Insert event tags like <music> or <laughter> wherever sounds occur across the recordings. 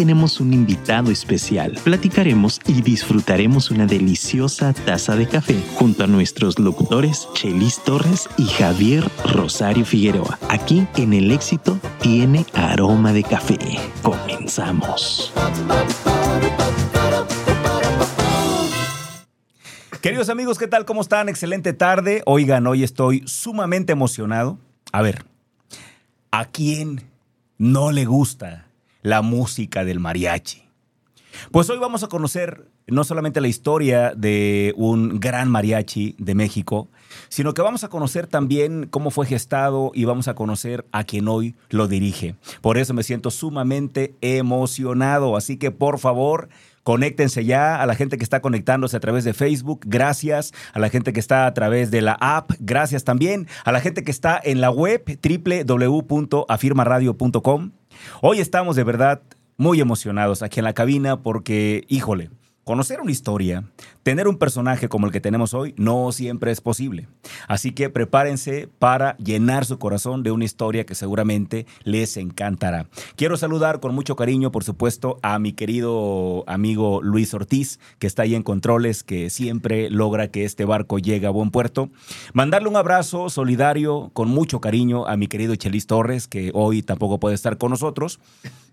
tenemos un invitado especial. Platicaremos y disfrutaremos una deliciosa taza de café junto a nuestros locutores Chelis Torres y Javier Rosario Figueroa. Aquí en El Éxito tiene aroma de café. Comenzamos. Queridos amigos, ¿qué tal? ¿Cómo están? Excelente tarde. Oigan, hoy estoy sumamente emocionado. A ver, ¿a quién no le gusta la música del mariachi? Pues hoy vamos a conocer no solamente la historia de un gran mariachi de México, sino que vamos a conocer también cómo fue gestado y vamos a conocer a quien hoy lo dirige. Por eso me siento sumamente emocionado, así que por favor, Conéctense ya a la gente que está conectándose a través de Facebook, gracias. A la gente que está a través de la app, gracias también. A la gente que está en la web www.afirmaradio.com. Hoy estamos de verdad muy emocionados aquí en la cabina porque, híjole, Conocer una historia, tener un personaje como el que tenemos hoy, no siempre es posible. Así que prepárense para llenar su corazón de una historia que seguramente les encantará. Quiero saludar con mucho cariño, por supuesto, a mi querido amigo Luis Ortiz, que está ahí en controles, que siempre logra que este barco llegue a buen puerto. Mandarle un abrazo solidario, con mucho cariño, a mi querido Chelis Torres, que hoy tampoco puede estar con nosotros.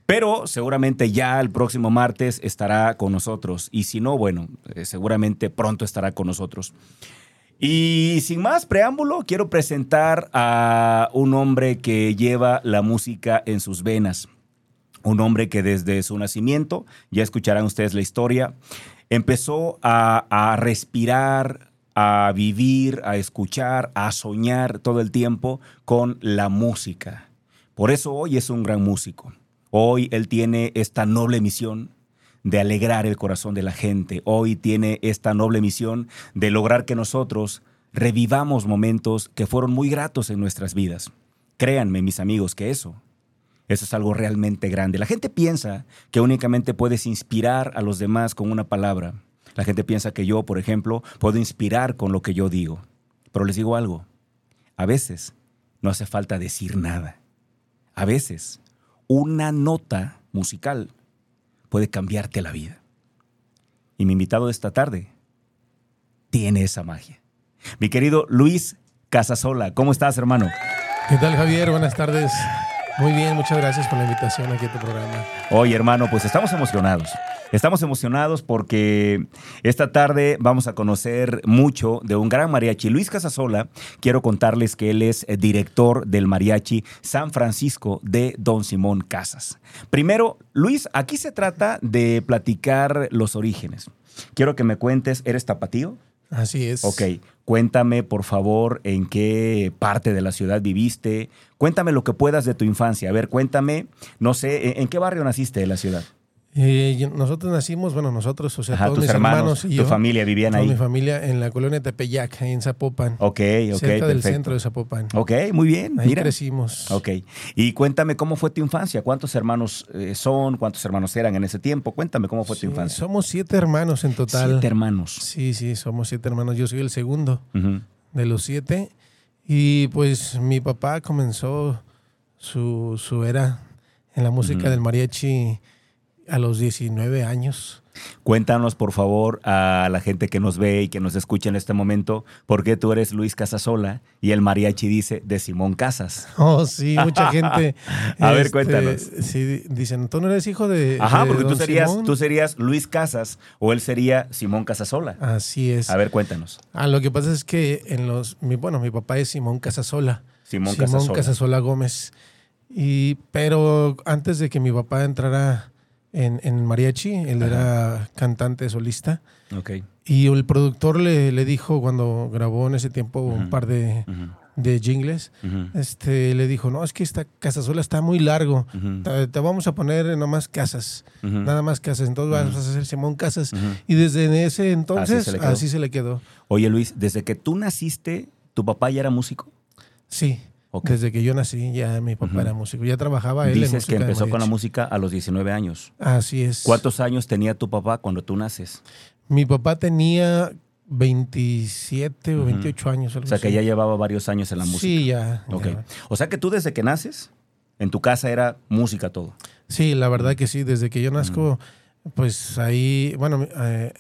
Pero seguramente ya el próximo martes estará con nosotros. Y si no, bueno, eh, seguramente pronto estará con nosotros. Y sin más preámbulo, quiero presentar a un hombre que lleva la música en sus venas. Un hombre que desde su nacimiento, ya escucharán ustedes la historia, empezó a, a respirar, a vivir, a escuchar, a soñar todo el tiempo con la música. Por eso hoy es un gran músico. Hoy Él tiene esta noble misión de alegrar el corazón de la gente. Hoy tiene esta noble misión de lograr que nosotros revivamos momentos que fueron muy gratos en nuestras vidas. Créanme, mis amigos, que eso, eso es algo realmente grande. La gente piensa que únicamente puedes inspirar a los demás con una palabra. La gente piensa que yo, por ejemplo, puedo inspirar con lo que yo digo. Pero les digo algo, a veces no hace falta decir nada. A veces una nota musical puede cambiarte la vida. Y mi invitado de esta tarde tiene esa magia. Mi querido Luis Casasola, ¿cómo estás, hermano? ¿Qué tal, Javier? Buenas tardes. Muy bien, muchas gracias por la invitación aquí a tu programa. Oye, hermano, pues estamos emocionados. Estamos emocionados porque esta tarde vamos a conocer mucho de un gran mariachi. Luis Casasola, quiero contarles que él es eh, director del mariachi San Francisco de Don Simón Casas. Primero, Luis, aquí se trata de platicar los orígenes. Quiero que me cuentes, ¿eres tapatío? Así es. Ok, cuéntame por favor en qué parte de la ciudad viviste. Cuéntame lo que puedas de tu infancia. A ver, cuéntame, no sé, ¿en qué barrio naciste de la ciudad? Eh, nosotros nacimos, bueno, nosotros, o sea, Ajá, todos tus mis hermanos, hermanos, y tu yo. familia vivían toda ahí. mi familia en la colonia Tepeyac, ahí en Zapopan. Ok, ok, cerca del perfecto. centro de Zapopan. Ok, muy bien. Ahí mira. crecimos. Ok. Y cuéntame cómo fue tu infancia. ¿Cuántos hermanos eh, son? ¿Cuántos hermanos eran en ese tiempo? Cuéntame cómo fue Sí, tu infancia. somos siete hermanos en total. Siete hermanos. Sí, sí, somos siete hermanos. Yo soy el segundo de los siete. Y pues mi papá comenzó su, su era en la música del mariachi a los 19 años. Cuéntanos, por favor, a la gente que nos ve y que nos escucha en este momento, por qué tú eres Luis Casasola y el mariachi dice de Simón Casas. Oh, sí, mucha <laughs> gente. A ver, este, cuéntanos. Sí, dicen, tú no eres hijo de. Ajá, de porque tú serías, Simón?" tú serías Luis Casas o él sería Simón Casasola. Así es. A ver, cuéntanos. Ah, lo que pasa es que en los. Mi, bueno, mi papá es Simón Casasola. Simón, Simón Casasola. Casasola Gómez. Y, pero antes de que mi papá entrara en, en mariachi, él era cantante solista. Ok. Y el productor le, le dijo cuando grabó en ese tiempo un par de, de jingles, este, le dijo, no, es que esta Casasola está muy largo. Te, te vamos a poner nomás casas, nada más casas. Entonces vamos a hacer Simón Casas. Y desde ese entonces se así se le quedó. Oye, Luis, desde que tú naciste, ¿tu papá ya era músico? Sí. Desde que yo nací ya mi papá Ujú. era músico. Ya trabajaba él en Dices música que empezó con la música a los 19 años. Así es. ¿Cuántos años tenía tu papá cuando tú naces? Mi papá tenía 27 o Ujú. 28 años. algo O sea, que ya llevaba varios años en la música. Sí, ya. Ok. ya. O sea que tú desde que naces En tu casa era música todo. Sí, la verdad que sí. Desde que yo nazco, pues ahí, bueno, eh,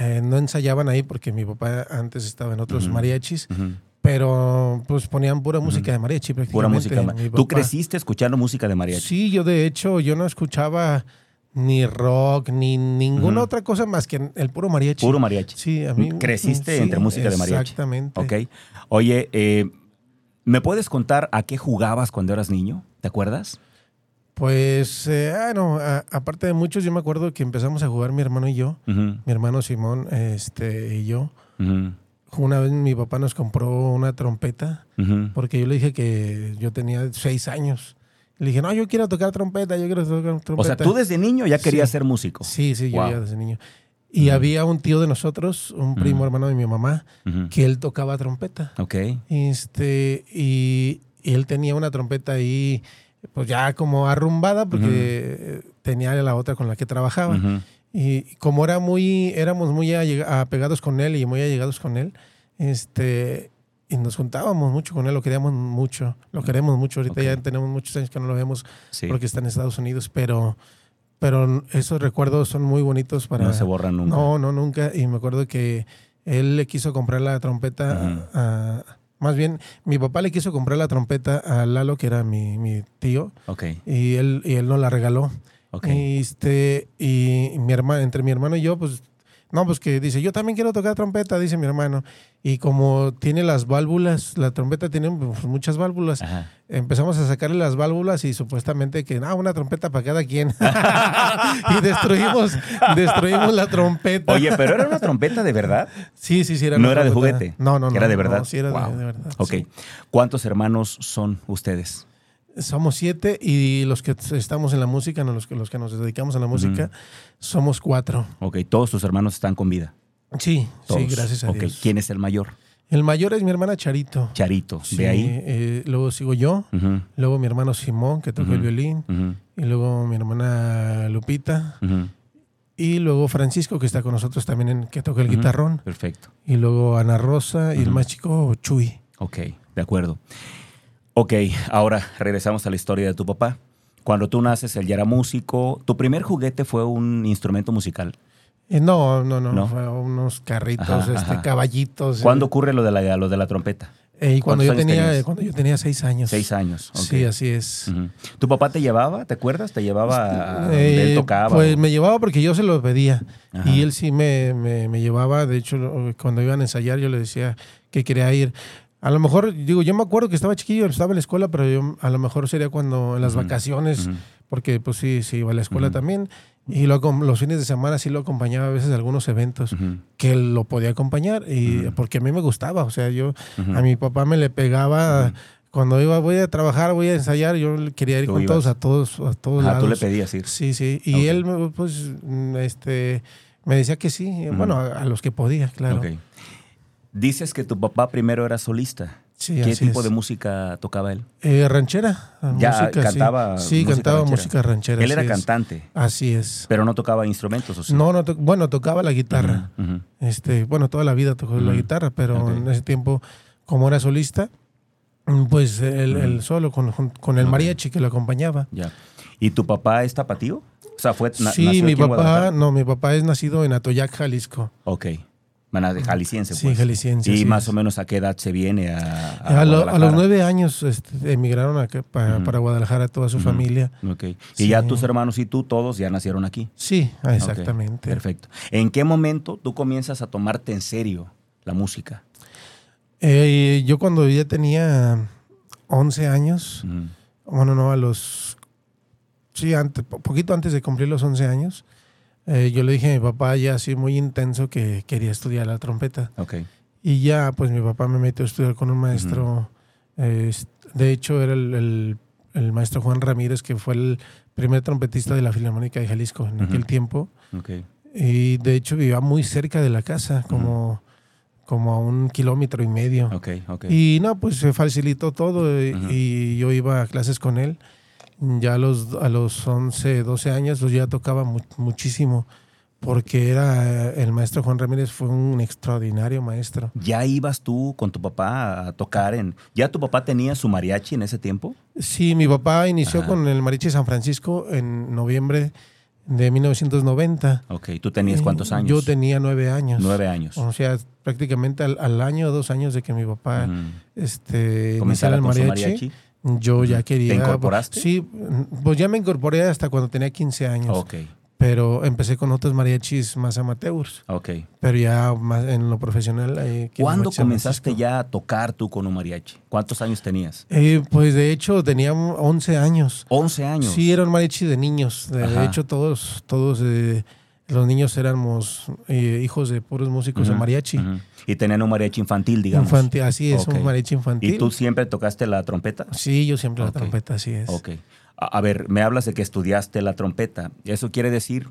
eh, no ensayaban ahí porque mi papá antes estaba en otros mariachis. Pero pues ponían pura música de mariachi Pura prácticamente. música. Mi ¿Tú papá- creciste escuchando música de mariachi? Sí, yo de hecho, yo no escuchaba ni rock, ni ninguna otra cosa más que el puro mariachi. Puro mariachi. Sí, a mí. Creciste sí, entre música de mariachi. Exactamente. Ok. Oye, eh, ¿me puedes contar a qué jugabas cuando eras niño? ¿Te acuerdas? Pues, eh, ah, no, a- aparte de muchos, yo me acuerdo que empezamos a jugar mi hermano y yo, mi hermano Simón este, y yo. ujú, Una vez mi papá nos compró una trompeta ujú. porque yo le dije que yo tenía seis años. Le dije, no, yo quiero tocar trompeta, yo quiero tocar trompeta. O sea, tú desde niño ya querías Sí. ser músico. Sí, sí, yo Wow. ya desde niño. Y había un tío de nosotros, un primo Ujú. hermano de mi mamá, que él tocaba trompeta. Ok. Este, y, y él tenía una trompeta ahí, pues ya como arrumbada, porque eh, tenía la otra con la que trabajaba. Y como era muy, éramos muy apegados con él y muy allegados con él, este, y nos juntábamos mucho con él, lo queríamos mucho, lo queremos mucho. Ahorita ya tenemos muchos años que no lo vemos Sí. porque está en Estados Unidos, pero, pero esos recuerdos son muy bonitos para... No se borran nunca. No, no, nunca. Y me acuerdo que él le quiso comprar la trompeta a- Más bien, mi papá le quiso comprar la trompeta a Lalo, que era mi, mi tío, Ok, y él, y él nos la regaló. Ok. Y, este, y mi hermano, entre mi hermano y yo, pues, no, pues que dice, yo también quiero tocar trompeta, dice mi hermano. Y como tiene las válvulas, la trompeta tiene pues, muchas válvulas, Ajá. empezamos a sacarle las válvulas y supuestamente que, ah, una trompeta para cada quien. <laughs> y destruimos, destruimos la trompeta. Oye, pero era una trompeta de verdad. Sí, sí, sí. Era No una era de juguete. No, no, no. Era de verdad. no, sí, era de- Wow. de, verdad. Ok. sí. ¿Cuántos hermanos son ustedes? Somos siete y los que estamos en la música, no, los, que, los que nos dedicamos a la música, somos cuatro. Ok, todos tus hermanos están con vida. Sí, Todos. sí, gracias a Ok, Dios. ¿quién es el mayor? El mayor es mi hermana Charito. Charito. Sí, De ahí. eh, luego sigo yo, luego mi hermano Simón, que toca el violín, y luego mi hermana Lupita, y luego Francisco, que está con nosotros también, en, que toca el guitarrón, Perfecto. y luego Ana Rosa, y el más chico Chuy. Ok, de acuerdo. Ok, ahora regresamos a la historia de tu papá. Cuando tú naces, él ya era músico. ¿Tu primer juguete fue un instrumento musical? Eh, no, no, no, ¿No? fue unos carritos, Ajá, este, ajá. caballitos. ¿Cuándo ocurre lo de la, lo de la trompeta? Eh, y cuando ¿Cuántos yo tenía, tenías? cuando yo tenía seis años. Seis años. ok. Sí, así es. ¿Tu papá te llevaba? ¿Te acuerdas? ¿Te llevaba a donde él Eh, tocaba? Pues o- me llevaba porque yo se lo pedía. Ajá. Y él sí me, me- me llevaba. De hecho, cuando iban a ensayar, yo le decía que quería ir. A lo mejor, digo, yo me acuerdo que estaba chiquillo, estaba en la escuela, pero yo, a lo mejor sería cuando en las vacaciones, porque pues sí, sí iba a la escuela también. Y lo los fines de semana sí lo acompañaba a veces a algunos eventos que lo podía acompañar. Y porque a mí me gustaba. O sea, yo a mi papá me le pegaba. Cuando iba, voy a trabajar, voy a ensayar, yo quería ir con ibas. todos a todos, a todos Ah, lados. tú le pedías ir. Sí, sí. Y Ok. él, pues, este, me decía que sí. Bueno, a, a los que podía, claro. Ok. Dices que tu papá primero era solista. Sí, ¿Qué tipo es. de música tocaba él? Eh, ranchera. Ya música, sí. cantaba Sí, música cantaba ranchera. música ranchera. Él era es. cantante, Así es. pero no tocaba instrumentos. No, no, to- bueno, tocaba la guitarra. Este, bueno, toda la vida tocó la guitarra, pero en ese tiempo, como era solista, mm, pues él, solo con, con- el mariachi que lo acompañaba. Ya. ¿Y tu papá es tapatío? O sea, fue sí, mi papá, no, mi papá es nacido en Atoyac, Jalisco. Ok. De jalisciense, Sí, pues. jalisciense, ¿Y así más es. o menos a qué edad se viene a, a A, lo- a los nueve años este, emigraron acá pa- Ujú. para Guadalajara toda su familia. Ok. Y Sí. ya tus hermanos y tú, todos ya nacieron aquí. Sí, exactamente. Perfecto. ¿En qué momento tú comienzas a tomarte en serio la música? Eh, yo cuando ya tenía 11 años, bueno, no, a los... Sí, antes, po- poquito antes de cumplir los 11 años, eh, yo le dije a mi papá ya así muy intenso que quería estudiar la trompeta. Ok. Y ya, pues mi papá me metió a estudiar con un maestro, eh, est- de hecho era el, el- el maestro Juan Ramírez, que fue el primer trompetista de la Filarmónica de Jalisco en Ujú. aquel tiempo. Ok. Y de hecho vivía muy cerca de la casa, como, como a un kilómetro y medio. Ok. Ok. Y no, pues se facilitó todo y, Ujú. y yo iba a clases con él. Ya a los, a los 11, 12 años, pues ya tocaba mu- muchísimo. porque era el maestro Juan Ramírez fue un extraordinario maestro. ¿Ya ibas tú con tu papá a tocar en... ¿Ya tu papá tenía su mariachi en ese tiempo? Sí, mi papá inició Ajá. con el mariachi San Francisco en noviembre de 1990. Ok, ¿tú tenías cuántos años? Yo tenía nueve años. Nueve años. O sea, prácticamente al, al año o dos años de que mi papá Ujú. este, Comenzara el mariachi. Yo ya quería... incorporaste? Sí, pues ya me incorporé hasta cuando tenía 15 años. Ok, Pero empecé con otros mariachis más amateurs. ok. Pero ya más en lo profesional. en ¿Cuándo comenzaste ya a tocar tú con un mariachi? ¿Cuántos años tenías? Eh, pues de hecho tenía 11 años. 11 años. Sí, era un mariachi de niños. De, de Ajá. hecho, todos, todos eh, los niños éramos eh, hijos de puros músicos de mariachi. Y tenían un mariachi infantil, digamos. Infantil, así es, un mariachi infantil. ¿Y tú siempre tocaste la trompeta? Sí, yo siempre Ok. la trompeta, así es. Ok. A, a ver, me hablas de que estudiaste la trompeta. Eso quiere decir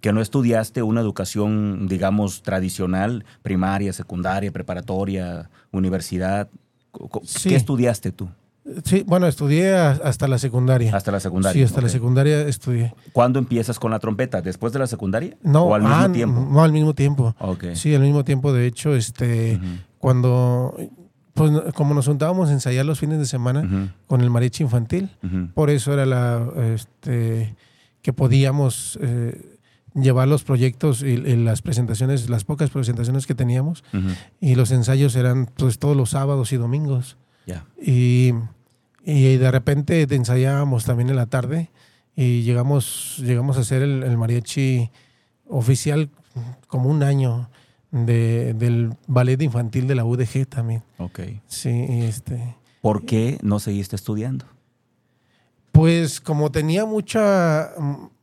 que no estudiaste una educación, digamos, tradicional, primaria, secundaria, preparatoria, universidad. Sí. ¿Qué estudiaste tú? Sí, bueno, estudié hasta la secundaria. Hasta la secundaria. Sí, hasta la secundaria estudié. ¿Cuándo empiezas con la trompeta? ¿Después de la secundaria? No, ¿O al mismo ah, tiempo? No, al mismo tiempo. Ok. Sí, al mismo tiempo. De hecho, este, cuando, pues como nos juntábamos a ensayar los fines de semana con el mariachi infantil, por eso era la, este, que podíamos eh, llevar los proyectos y, y las presentaciones, las pocas presentaciones que teníamos, y los ensayos eran pues todos los sábados y domingos. Ya. Y, y de repente ensayábamos también en la tarde y llegamos, llegamos a hacer el, el mariachi oficial como un año de- del ballet infantil de la UDG también. Ok. Sí, este. ¿Por qué no seguiste estudiando? Pues como tenía mucha,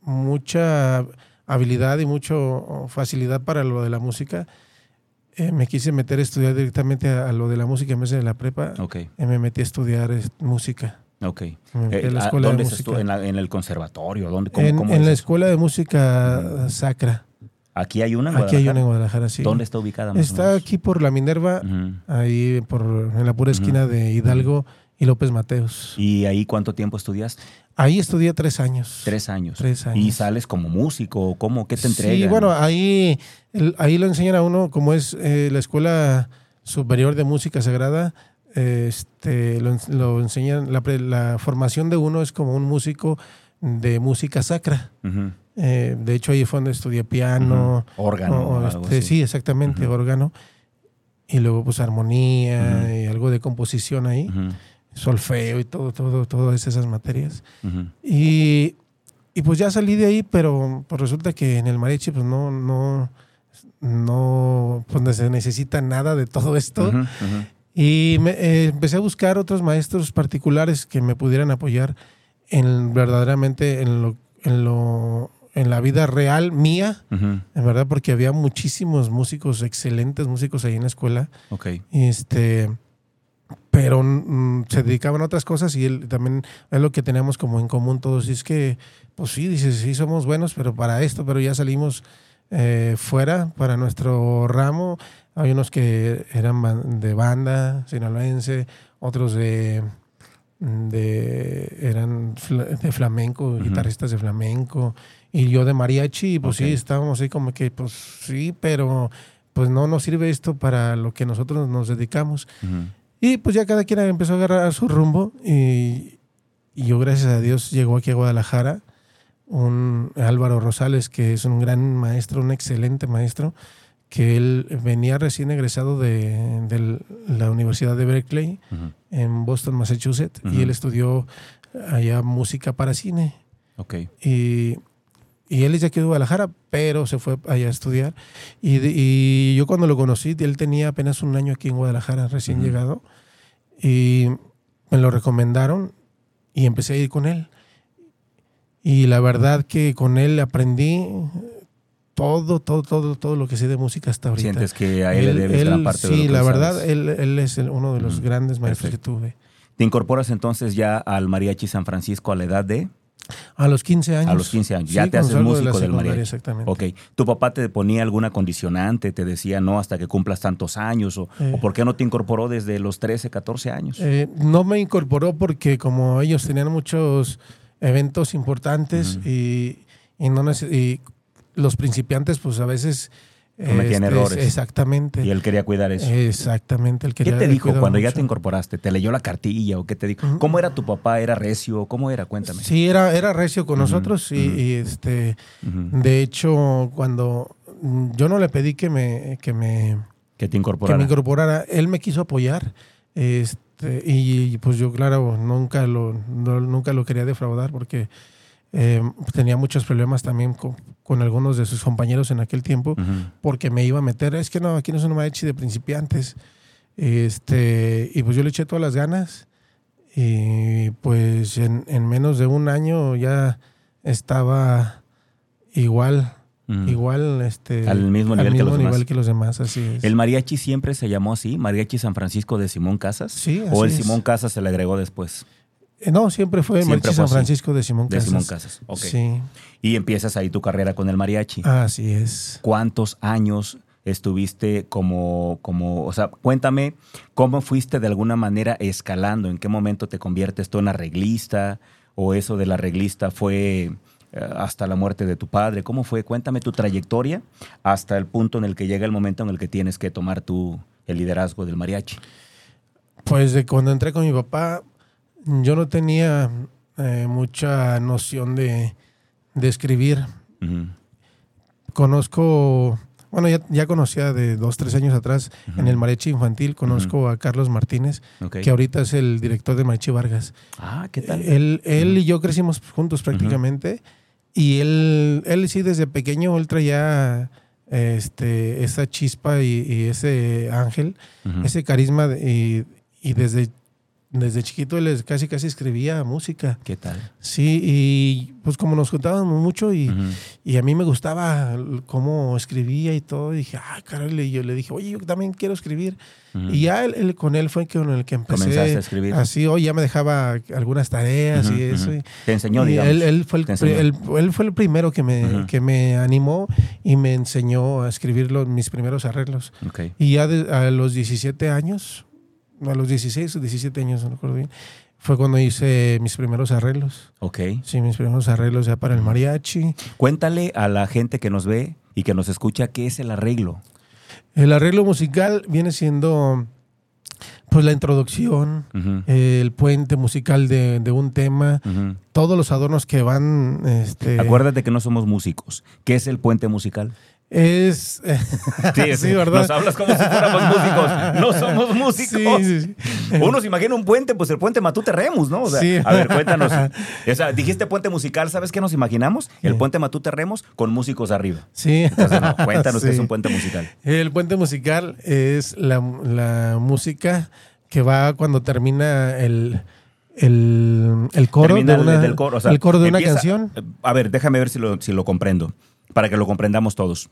mucha habilidad y mucha facilidad para lo de la música, eh, me quise meter a estudiar directamente a, a lo de la música en vez de la prepa. Ok, Y me metí a estudiar eh, música. ok. Metí Eh, la ah, escuela de ¿Dónde se música. ¿En, la- en el conservatorio? ¿Dónde, cómo- en cómo en es la eso? escuela de música sacra. ¿Aquí hay una en Aquí hay una en Guadalajara? Guadalajara, sí. ¿Dónde está ubicada? más o Está menos? aquí por la Minerva, Ujú. ahí por, en la pura esquina de Hidalgo y López Mateos. ¿Y ahí cuánto tiempo estudiaste? Ahí estudié tres años. Tres años. Tres ¿Y años. sales como músico? ¿Cómo? ¿Qué te entregan? Sí, bueno, ahí, ahí lo enseñan a uno, como es eh, la Escuela Superior de Música Sagrada, este, lo, ens- lo enseñan, la, la formación de uno es como un músico de música sacra. Eh, de hecho, ahí fue donde estudié piano. Órgano. o- este, sí, exactamente, órgano. Y luego, pues, armonía y algo de composición ahí, solfeo y todo, todo, todas esas materias. Y, y pues ya salí de ahí, pero pues resulta que en el mariachi pues no, no, no, pues no se necesita nada de todo esto. Y me, eh, empecé a buscar otros maestros particulares que me pudieran apoyar en verdaderamente en lo, en lo, en la vida real mía, Ujú. en verdad, porque había muchísimos músicos, excelentes músicos ahí en la escuela. Ok. Este, pero mm, se dedicaban a otras cosas y él también es lo que teníamos como en común todos. Y es que, pues sí, dices, sí somos buenos, pero para esto, pero ya salimos eh, fuera para nuestro ramo. Hay unos que eran de banda sinaloense, otros de, de eran de flamenco, guitarristas de flamenco, y yo de mariachi, y pues sí, estábamos ahí como que, pues sí, pero pues no nos sirve esto para lo que nosotros nos dedicamos. Ujú. Y pues ya cada quien empezó a agarrar su rumbo y, y yo gracias a Dios llegó aquí a Guadalajara un Álvaro Rosales que es un gran maestro, un excelente maestro, que él venía recién egresado de, de la Universidad de Berkeley en Boston, Massachusetts, y él estudió allá música para cine. Ok. Y, y él es de aquí de Guadalajara, pero se fue allá a estudiar. Y, de- y yo cuando lo conocí, él tenía apenas un año aquí en Guadalajara, recién Ujú. llegado. Y me lo recomendaron y empecé a ir con él. Y la verdad que con él aprendí todo, todo, todo, todo lo que sé de música hasta ahorita. Sientes que a él, le debes gran parte de lo sí, que la sabes? verdad, él, él es uno de los Ujú. grandes maestros Perfecto. que tuve. ¿Te incorporas entonces ya al Mariachi San Francisco a la edad de? A los 15 años. A los 15 años. Ya te haces salgo de músico del mariachi. Exactamente. Ok. ¿Tu papá te ponía alguna condicionante? ¿Te decía no hasta que cumplas tantos años? ¿O, Eh. o por qué no te incorporó desde los 13, 14 años? Eh, no me incorporó porque como ellos tenían muchos eventos importantes y, y no y los principiantes, pues a veces... Cometían este, errores. Exactamente. Y él quería cuidar eso. Exactamente. El ¿Qué te dijo cuando ya te incorporaste? ¿Te leyó la cartilla o qué te dijo? ¿Cómo era tu papá? ¿Era recio? ¿Cómo era? Cuéntame. Sí, era, era recio con nosotros y, este, de hecho, cuando yo no le pedí que me, que me, Que te que incorporara. me incorporara, él me quiso apoyar. Este, y pues yo, claro, nunca lo, no- nunca lo quería defraudar porque eh, tenía muchos problemas también con, con algunos de sus compañeros en aquel tiempo porque me iba a meter, es que no, aquí no es un mariachi de principiantes. Este, y pues yo le eché todas las ganas y pues en, en menos de un año ya estaba igual, igual, este, Al mismo nivel que los demás. nivel que los demás, así es. ¿El mariachi siempre se llamó así? ¿Mariachi San Francisco de Simón Casas? Sí, ¿O el es. Simón Casas se le agregó después? Eh, No, siempre fue Mariachi fue San. Francisco de Simón De Casas. Simón Casas. Ok. Sí, Y empiezas ahí tu carrera con el mariachi. así es. ¿Cuántos años estuviste como, como, o sea, cuéntame cómo fuiste de alguna manera escalando? ¿En qué momento te conviertes tú en arreglista? ¿O eso del arreglista fue eh, hasta la muerte de tu padre? ¿Cómo fue? Cuéntame tu trayectoria hasta el punto en el que llega el momento en el que tienes que tomar tú el liderazgo del mariachi. Pues de cuando entré con mi papá, yo no tenía eh, mucha noción de, de escribir. Conozco, bueno, ya, ya conocía de dos, tres años atrás en el Mariachi Infantil, conozco a Carlos Martínez, que ahorita es el director de Mariachi Vargas. Ah, ¿qué tal? Él, él y yo crecimos juntos prácticamente. Y él, él sí, desde pequeño, él traía este, esa chispa y, y ese ángel, ese carisma. de- y, y desde, desde chiquito él es- casi, casi escribía música. ¿Qué tal? Sí, y pues como nos juntábamos mucho y, y a mí me gustaba cómo escribía y todo, dije, ah, caray, y yo le dije, oye, yo también quiero escribir. Y ya él, él- con él fue con el que empecé. Comenzaste a escribir. Así, hoy ya me dejaba algunas tareas Ujú, y eso. y- Te enseñó, digamos. él, él fue el, él- él fue el primero que me, que me animó y me enseñó a escribir los, mis primeros arreglos. Ok. Y ya de- a los 17 años, a los 16 o 17 años, no recuerdo bien, fue cuando hice mis primeros arreglos. Ok. Sí, mis primeros arreglos ya para el mariachi. Cuéntale a la gente que nos ve y que nos escucha qué es el arreglo. El arreglo musical viene siendo pues la introducción, el puente musical de, de un tema, todos los adornos que van... Este, Acuérdate que no somos músicos. ¿Qué es el puente musical? Es... <laughs> sí, ¿verdad? Nos hablas como si fuéramos <laughs> músicos. No somos músicos. Sí. Uno se imagina un puente, pues el puente Matute Remus, ¿no? O sea. A ver, cuéntanos. <laughs> O sea, dijiste puente musical, ¿sabes qué nos imaginamos? El puente Matute Remus con músicos arriba. Sí. Entonces, no, cuéntanos qué es un puente musical. El puente musical es la, la música que va cuando termina el, el, el coro, Termina de el- una, del coro, o sea, el coro de una canción. A ver, déjame ver si lo, si lo comprendo, para que lo comprendamos todos.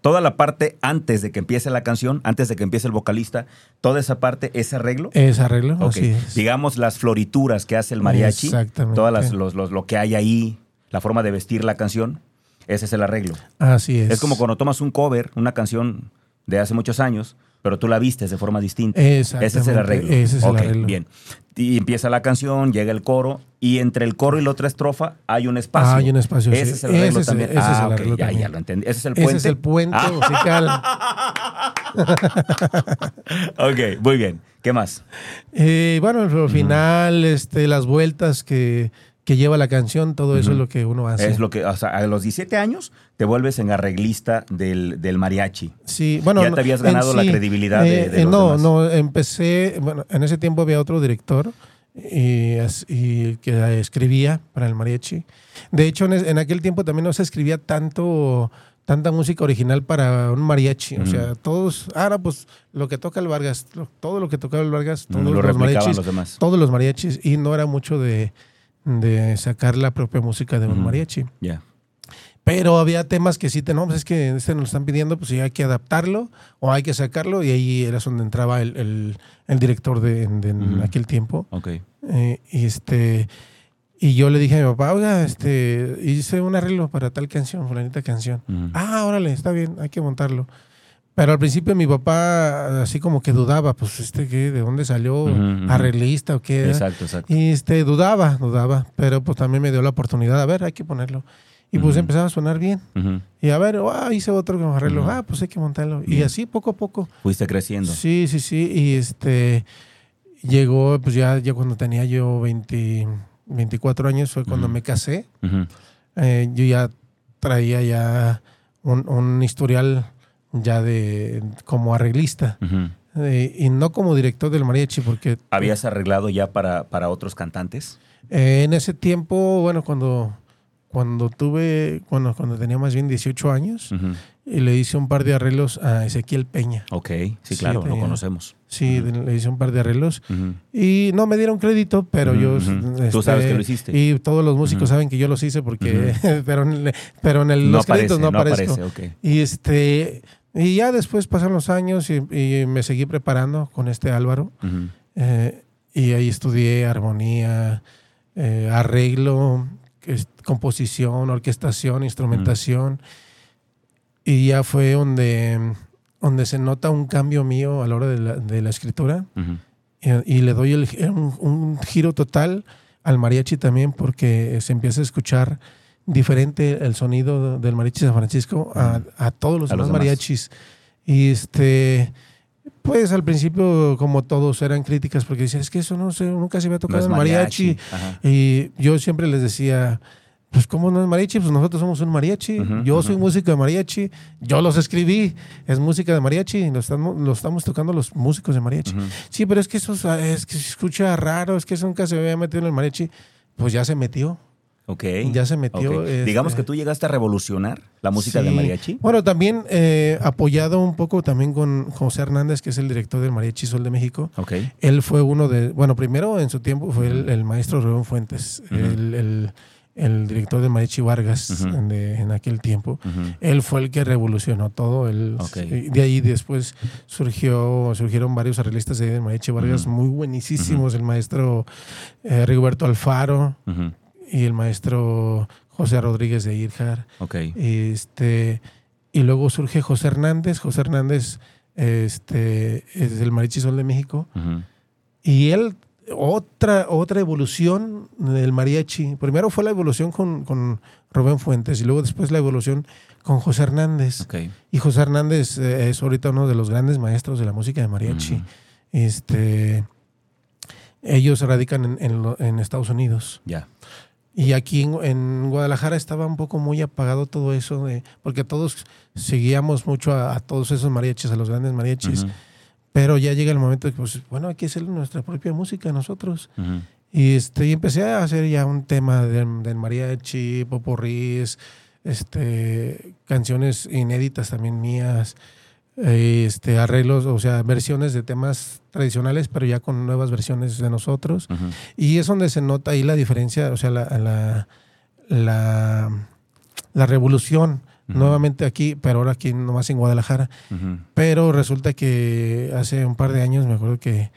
Toda la parte antes de que empiece la canción, antes de que empiece el vocalista, toda esa parte es arreglo. Es arreglo, Ok. así es. Digamos las florituras que hace el mariachi, Exactamente. todas las, los, los- lo que hay ahí, la forma de vestir la canción, ese es el arreglo. Así es. Es como cuando tomas un cover, una canción de hace muchos años, pero tú la vistes de forma distinta. Ese es el arreglo. ese es el arreglo. Bien. Y empieza la canción, llega el coro, y entre el coro y la otra estrofa hay un espacio. Ah, hay un espacio, Ese sí. es el arreglo Ese es el- también. ese es ah, el arreglo ya, también. ya lo entendí. Ese es el es el puente Ah, musical. <laughs> ok, muy bien. ¿Qué más? Eh, bueno, al final, este, las vueltas que, que lleva la canción, todo eso es lo que uno hace. Es lo que, o sea, a los 17 años te vuelves en arreglista del, del mariachi. Sí, bueno, Ya te habías ganado la credibilidad de- eh, de eh, los no, demás. no, empecé, bueno, en ese tiempo había otro director y, que escribía para el mariachi. De hecho, en, aquel tiempo también no se escribía tanto tanta música original para un mariachi, o sea, todos, ahora pues lo que toca el Vargas, todo lo que tocaba el Vargas, todos lo los mariachis, los demás. todos los mariachis y no era mucho de, de sacar la propia música de un mariachi. Ya. Pero había temas que sí tenemos, es que este nos están pidiendo, pues sí hay que adaptarlo o hay que sacarlo, y ahí era donde entraba el, el- el director de, de en Ujú. aquel tiempo. Ok. Eh, y este y yo le dije a mi papá, oiga, este, hice un arreglo para tal canción, fulanita canción. Ah, órale, está bien, hay que montarlo. Pero al principio mi papá así como que dudaba, pues este qué, de dónde salió, arreglista o qué. Exacto, exacto. Y este, dudaba, dudaba, pero pues también me dio la oportunidad, a ver, hay que ponerlo. Y pues empezaba a sonar bien. Y a ver, ah, hice otro arreglo. Ujú. Ah, pues hay que montarlo. Y así poco a poco. Fuiste creciendo. Sí, sí, sí. Y este llegó, pues ya, ya cuando tenía yo 20, 24 años fue cuando me casé. Eh, yo ya traía ya un, un historial ya de como arreglista. Eh, y no como director del mariachi, porque ¿Habías arreglado ya para, para otros cantantes? eh, en ese tiempo, bueno, cuando, cuando tuve, bueno, cuando tenía más bien 18 años, y le hice un par de arreglos a Ezequiel Peña. Ok, sí, Sí, claro, lo conocemos. Sí, le hice un par de arreglos. Y no me dieron crédito, pero yo... Tú este, sabes que lo hiciste. Y todos los músicos saben que yo los hice porque... <laughs> pero en, pero en el- No los créditos no no aparezco. aparece. Y este... Y ya después pasaron los años y, y me seguí preparando con este Álvaro. Ujú. Eh, y ahí estudié armonía, eh, arreglo, composición, orquestación, instrumentación. Y ya fue donde, donde se nota un cambio mío a la hora de la, de la escritura. Ujú. Y, y le doy el- un, un giro total al mariachi también porque se empieza a escuchar diferente el sonido del mariachi San Francisco a, a todos los A los demás mariachis. Y este, pues al principio, como todos, eran críticas porque decían, es que eso no se, nunca se había No tocado es en mariachi. Ajá. Y yo siempre les decía, pues ¿cómo no es mariachi? Pues nosotros somos un mariachi. Yo soy músico de mariachi. Yo los escribí. Es música de mariachi. Lo estamos, lo estamos tocando los músicos de mariachi. Sí, pero es que eso es que se escucha raro. Es que eso nunca se había metido en el mariachi. Pues ya se metió. Ok. Ya se metió, este- Digamos que tú llegaste a revolucionar la música Sí. de mariachi. Bueno, también eh, apoyado un poco también con José Hernández, que es el director del Mariachi Sol de México. Ok. Él fue uno de, bueno, primero en su tiempo fue el, el maestro León Fuentes, el, el- el director de Mariachi Vargas en, de- en aquel tiempo. Él fue el que revolucionó todo. Él, Ok. y De ahí después surgió, surgieron varios arreglistas de Mariachi Vargas muy buenísimos. El maestro eh, Rigoberto Alfaro. Y el maestro José Rodríguez de Irjar. Ok. Este, y luego surge José Hernández. José Hernández este, es del Mariachi Sol de México. Ujú. Y él, otra, otra evolución del mariachi. Primero fue la evolución con, con Rubén Fuentes y luego después la evolución con José Hernández. Ok. Y José Hernández eh, es ahorita uno de los grandes maestros de la música de mariachi. Este, ellos radican en, en Estados Unidos. Ya. Y aquí en, en Guadalajara estaba un poco muy apagado todo eso, de- porque todos seguíamos mucho a, a todos esos mariachis, a los grandes mariachis. Pero ya llega el momento de que, pues, bueno, hay que hacer nuestra propia música nosotros. Y, este, y empecé a hacer ya un tema del, del mariachi, poporris, este, canciones inéditas también mías, este, arreglos, o sea, versiones de temas tradicionales, pero ya con nuevas versiones de nosotros. Y es donde se nota ahí la diferencia, o sea, la, la, la, la revolución. Nuevamente aquí, pero ahora aquí nomás en Guadalajara. Pero resulta que hace un par de años me acuerdo que,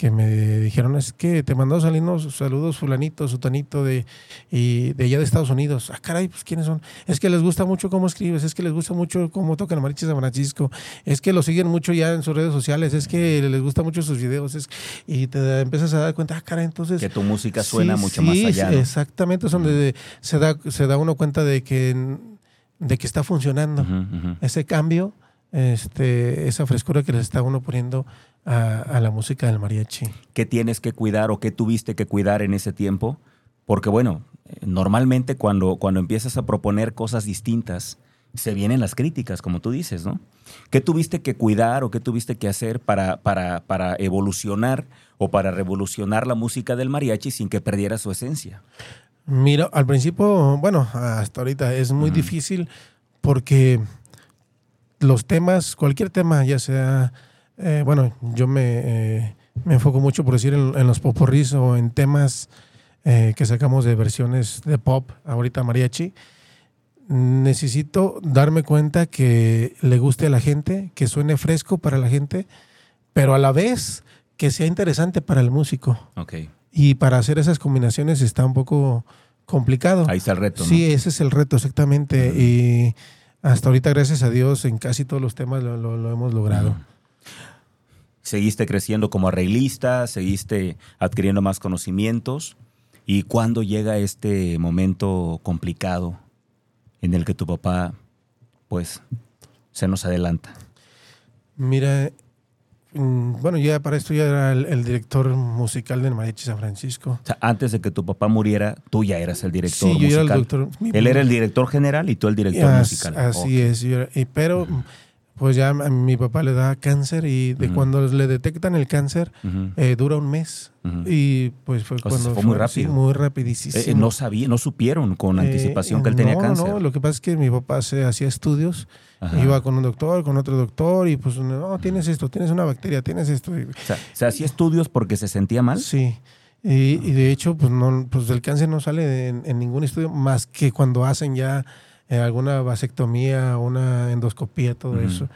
que me dijeron, es que te mandó saludos, saludos fulanito, sutanito de, y de allá de Estados Unidos. Ah, caray, pues ¿quiénes son? Es que les gusta mucho cómo escribes, es que les gusta mucho cómo tocan el mariachi San Francisco, es que lo siguen mucho ya en sus redes sociales, es que les gusta mucho sus videos, es, y te empiezas a dar cuenta, ah, caray, entonces... Que tu música suena Sí, mucho sí, más allá. ¿no? Exactamente, es donde se da, se da uno cuenta de que, de que está funcionando ese cambio, este, esa frescura que le está uno poniendo a, a la música del mariachi. ¿Qué tienes que cuidar o qué tuviste que cuidar en ese tiempo? Porque bueno, eh, normalmente cuando, cuando empiezas a proponer cosas distintas, se vienen las críticas, como tú dices, ¿no? ¿Qué tuviste que cuidar o qué tuviste que hacer para, para, para evolucionar o para revolucionar la música del mariachi sin que perdiera su esencia? Mira, al principio, bueno, hasta ahorita es muy difícil porque los temas, cualquier tema, ya sea, eh, bueno, yo me, eh, me enfoco mucho, por decir, en, en los poporris o en temas eh, que sacamos de versiones de pop, ahorita mariachi. Necesito darme cuenta que le guste a la gente, que suene fresco para la gente, pero a la vez que sea interesante para el músico. Ok. Y para hacer esas combinaciones está un poco complicado. Ahí está el reto, ¿no? Sí, ese es el reto, exactamente. Y hasta ahorita, gracias a Dios, en casi todos los temas lo, lo- lo hemos logrado. Seguiste creciendo como arreglista, seguiste adquiriendo más conocimientos. ¿Y cuándo llega este momento complicado en el que tu papá, pues, se nos adelanta? Mira, bueno, ya para esto ya era el, el director musical del Mariachi San Francisco. O sea, antes de que tu papá muriera, tú ya eras el director Sí, yo era musical. el doctor. mi- Él era el director general y tú el director As- musical. Así es, yo era- y- pero pues ya a mi papá le da cáncer y de cuando le detectan el cáncer eh, dura un mes y pues fue cuando fue muy sí, rápido. muy Eh, rapidísimo. eh, no sabía, no supieron con Eh, anticipación que él tenía no, cáncer. No, lo que pasa es que mi papá se hacía estudios, Ajá. iba con un doctor, con otro doctor y pues no, tienes esto, tienes una bacteria, tienes esto. O sea, se hacía estudios porque se sentía mal. Sí. Y, y de hecho, pues no, pues el cáncer no sale en, en ningún estudio más que cuando hacen ya alguna vasectomía, una endoscopía, todo eso.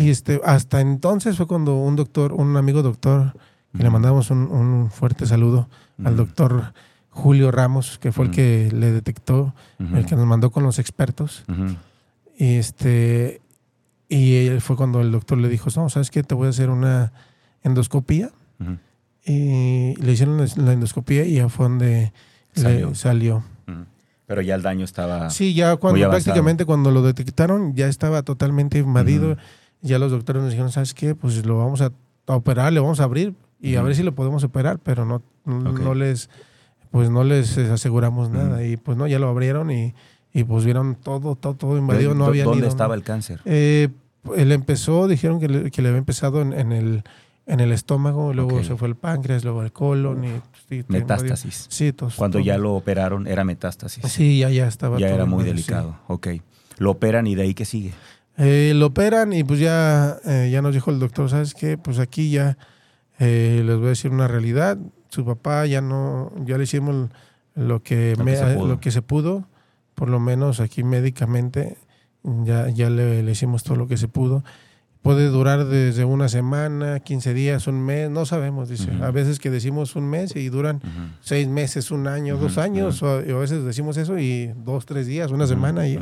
Y este, hasta entonces fue cuando un doctor, un amigo doctor, que le mandamos un, un fuerte saludo al doctor Julio Ramos, que fue el que le detectó, el que nos mandó con los expertos. Y este, y él fue cuando el doctor le dijo, no, ¿sabes qué? Te voy a hacer una endoscopía. Y le hicieron la- endoscopía y ya fue donde le Salió. Pero ya el daño estaba. Sí, ya cuando Muy prácticamente cuando lo detectaron ya estaba totalmente invadido. Ya los doctores nos dijeron, ¿sabes qué? Pues lo vamos a, operar, le vamos a abrir y a ver si lo podemos operar, pero no, no les pues no les eh, aseguramos nada. Y pues no, ya lo abrieron y, y pues vieron todo, todo, todo invadido. No ¿Dó- había ni ¿Dónde dónde. estaba el cáncer? Eh, él empezó, dijeron que le, que le había empezado en, en el, en el estómago, luego se fue el páncreas, luego el colon y sí. Metástasis. Sí, todo- Cuando ya lo operaron, era metástasis. Sí, ya, ya estaba. ya todo era muy invadido, sí. delicado. Ok. Lo operan y de ahí que sigue. Eh, lo operan y pues ya, eh, ya nos dijo el doctor, ¿sabes qué? Pues aquí ya eh, les voy a decir una realidad. Su papá ya no, ya le hicimos lo que, Lo me- que se pudo. lo que se pudo, por lo menos aquí médicamente, ya, ya le, le hicimos todo lo que se pudo. Puede durar desde una semana, 15 días, un mes, no sabemos, dice. Ujú. A veces que decimos un mes y duran Ujú. seis meses, un año, Ujú, dos años, o, a veces decimos eso y dos, tres días, una semana. Y,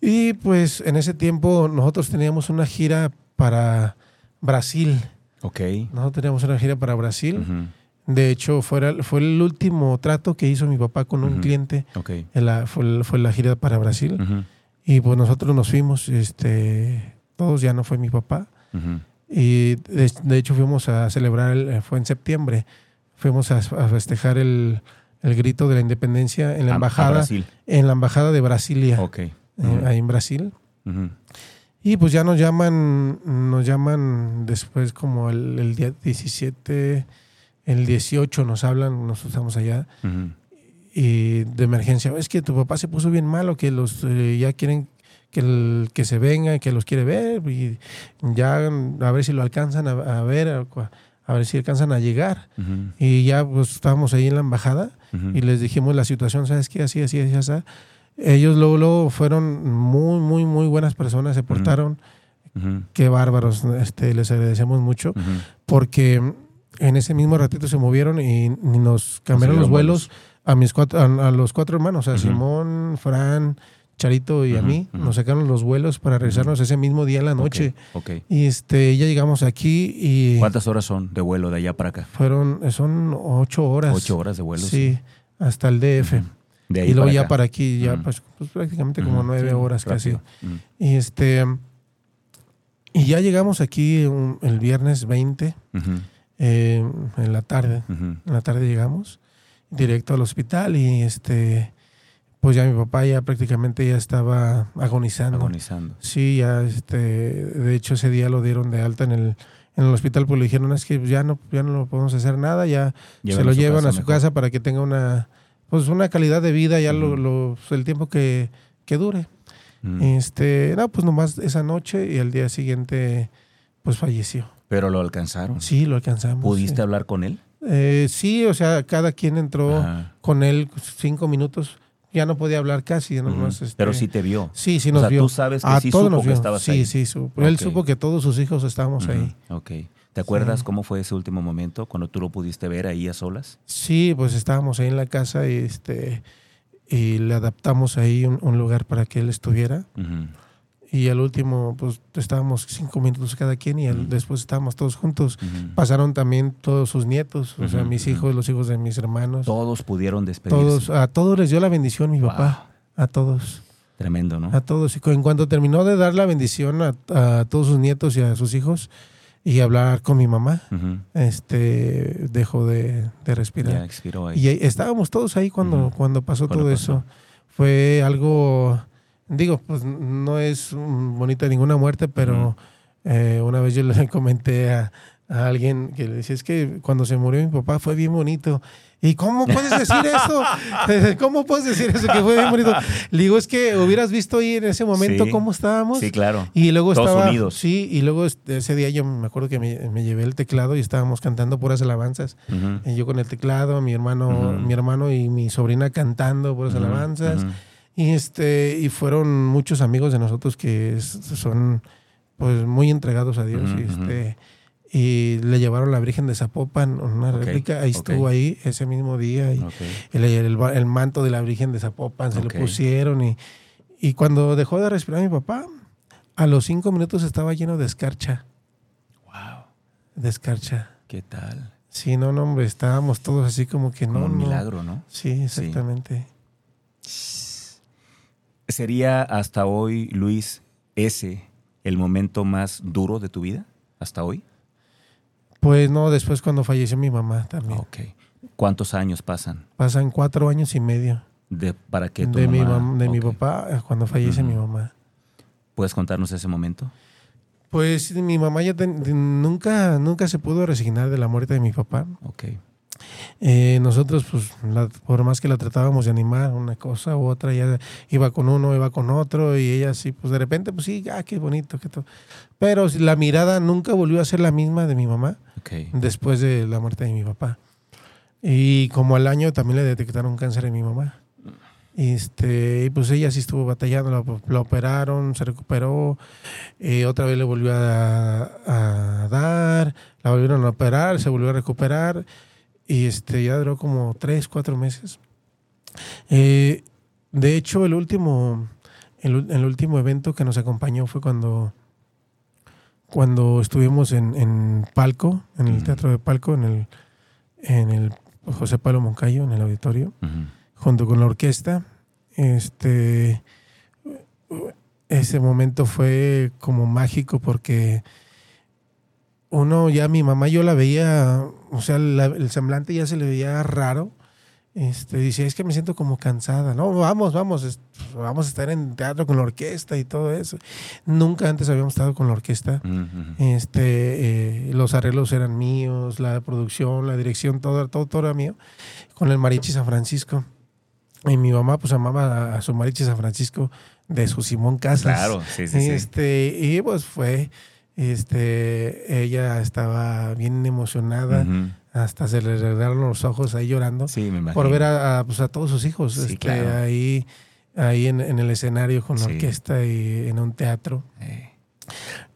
y pues en ese tiempo nosotros teníamos una gira para Brasil. Ok. Nosotros teníamos una gira para Brasil. De hecho, fue, el- fue el último trato que hizo mi papá con un cliente. Ok. En la, fue, fue la gira para Brasil. Y pues nosotros nos fuimos, este, todos ya no fue mi papá. Y de, de hecho fuimos a celebrar, el- fue en septiembre, fuimos a, a festejar el, el grito de la independencia en la A- a embajada, Brasil. en la embajada de Brasilia, Ok. eh, Ujú. ahí en Brasil. Y pues ya nos llaman, nos llaman después como el, el día 17, el 18 nos hablan, nosotros estamos allá, y de emergencia, es que tu papá se puso bien malo, que los eh, ya quieren que, el, que se venga, que los quiere ver, y ya a ver si lo alcanzan a, a ver, a, a ver si alcanzan a llegar. Ujú. Y ya pues estábamos ahí en la embajada Ujú. y les dijimos la situación, ¿sabes qué? Así, así, así, así. Ellos luego, luego fueron muy, muy, muy buenas personas, se portaron. Ujú. Qué bárbaros, este, les agradecemos mucho porque en ese mismo ratito se movieron y, nos cambiaron los vuelos a mis cuatro, a, a los cuatro hermanos, a Ujú. Simón, Fran, Charito y a mí. Nos sacaron los vuelos para regresarnos ese mismo día en la noche. Ok. ok. Y este, ya llegamos aquí y ¿Cuántas horas son de vuelo de allá para acá? fueron, son ocho horas. Ocho horas de vuelo. Sí, hasta el DF. De ahí Y luego para ya acá. para aquí, ya pues, pues, prácticamente como nueve Sí, horas casi. rápido. Ujú. Y este, y ya llegamos aquí un- el viernes 20 Ujú. eh, en la tarde. En la tarde llegamos directo al hospital y este, pues ya mi papá ya prácticamente ya estaba agonizando. Agonizando. Sí, ya este, de hecho ese día lo dieron de alta en el, en el hospital, pues le dijeron es que ya no, ya no podemos hacer nada, ya se lo llevan casa a su mejor. casa para que tenga una, pues una calidad de vida ya lo- el tiempo que, que dure. Ujú. Este, no, pues nomás esa noche y al día siguiente, pues falleció. Pero lo alcanzaron. Sí, lo alcanzamos. ¿Pudiste sí. hablar con él? Eh, sí, o sea, cada quien entró Ajá. con él cinco minutos. Ya no podía hablar casi. ya este, Pero sí te vio. Sí, sí O nos sea, vio. tú sabes que A sí todos supo nos que estabas sí, ahí. sí, supo. Él supo que todos sus hijos estábamos ahí. Ok. ¿Te acuerdas Sí. cómo fue ese último momento cuando tú lo pudiste ver ahí a solas? Sí, pues estábamos ahí en la casa y este y le adaptamos ahí un, un lugar para que él estuviera. Y al último, pues estábamos cinco minutos cada quien y al- después estábamos todos juntos. Pasaron también todos sus nietos, o sea, mis hijos, los hijos de mis hermanos. Todos pudieron despedirse. Todos, a todos les dio la bendición mi Wow. papá. A todos. Tremendo, ¿no? A todos. Y en cuanto terminó de dar la bendición a, a todos sus nietos y a sus hijos y hablar con mi mamá, este dejó de, de Ya respirar. expiró ahí. Y estábamos todos ahí cuando, cuando pasó Cuando todo pasó. eso. Fue algo, digo, pues no es bonita ninguna muerte, pero eh, una vez yo le <laughs> comenté a, a alguien que le decía, es que cuando se murió mi papá fue bien bonito. ¿Y cómo puedes decir eso? <laughs> ¿Cómo puedes decir eso que fue bien bonito? Le digo, es que hubieras visto ahí en ese momento Sí. cómo estábamos. Sí, claro. Y luego Todos estaba. unidos. Sí, y luego ese día yo me acuerdo que me, me llevé el teclado y estábamos cantando puras alabanzas. Y yo con el teclado, mi hermano, mi hermano y mi sobrina cantando puras alabanzas. Y este, y fueron muchos amigos de nosotros que es- son pues muy entregados a Dios. Y, este, y le llevaron la Virgen de Zapopan, una réplica, ahí estuvo ahí ese mismo día. Y el, el- el manto de la Virgen de Zapopan se lo pusieron. Y, y cuando dejó de respirar mi papá, a los cinco minutos estaba lleno de escarcha. Wow. De escarcha. ¿Qué tal? Sí, no, no, hombre, estábamos todos así como que Como no. un no. milagro, ¿no? Sí, exactamente. ¿Sería hasta hoy, Luis, ese el momento más duro de tu vida? ¿Hasta hoy? Pues no, después cuando falleció mi mamá también. Ok. ¿Cuántos años pasan Pasan cuatro años y medio de, para que tu de, mi, mamá- mam- de mi papá eh, cuando fallece mi mamá. ¿Puedes contarnos ese momento? Pues mi mamá ya nunca, nunca se pudo resignar de la muerte de mi papá. Ok. Eh, nosotros, pues, la- por más que la tratábamos de animar, una cosa u otra, ella iba con uno, iba con otro, y ella sí, pues de repente, pues sí, ah, qué bonito, qué todo. Pero la mirada nunca volvió a ser la misma de mi mamá Ok. después de la muerte de mi papá. Y como al año también le detectaron cáncer a mi mamá. Este, y pues ella sí estuvo batallando, la, la operaron, se recuperó, y otra vez le volvió a, a dar, la volvieron a operar, se volvió a recuperar, y este, ya duró como tres, cuatro meses. Eh, de hecho, el último, el, el último evento que nos acompañó fue cuando, cuando estuvimos en, en Palco, en el. Teatro de Palco, en el, en el José Pablo Moncayo, en el auditorio junto con la orquesta. Este, ese momento fue como mágico porque uno ya mi mamá yo la veía, o sea, la- el semblante ya se le veía raro. Este, dice, es que me siento como cansada. No, vamos, vamos, vamos a estar en teatro con la orquesta y todo eso. Nunca antes habíamos estado con la orquesta. Ujú. Este, eh, los arreglos eran míos, la producción, la dirección, todo, todo, todo era mío, con el Mariachi San Francisco. Y mi mamá, pues amaba a, a su Mariachi San Francisco de su Simón Casas. Claro, sí, sí, sí. Este, y pues fue, este, ella estaba bien emocionada, Ujú. hasta se le regalaron los ojos ahí llorando Sí, me por ver a, a, pues, a todos sus hijos Sí, este, claro. ahí, ahí en, en el escenario con la Sí. orquesta y en un teatro. Eh,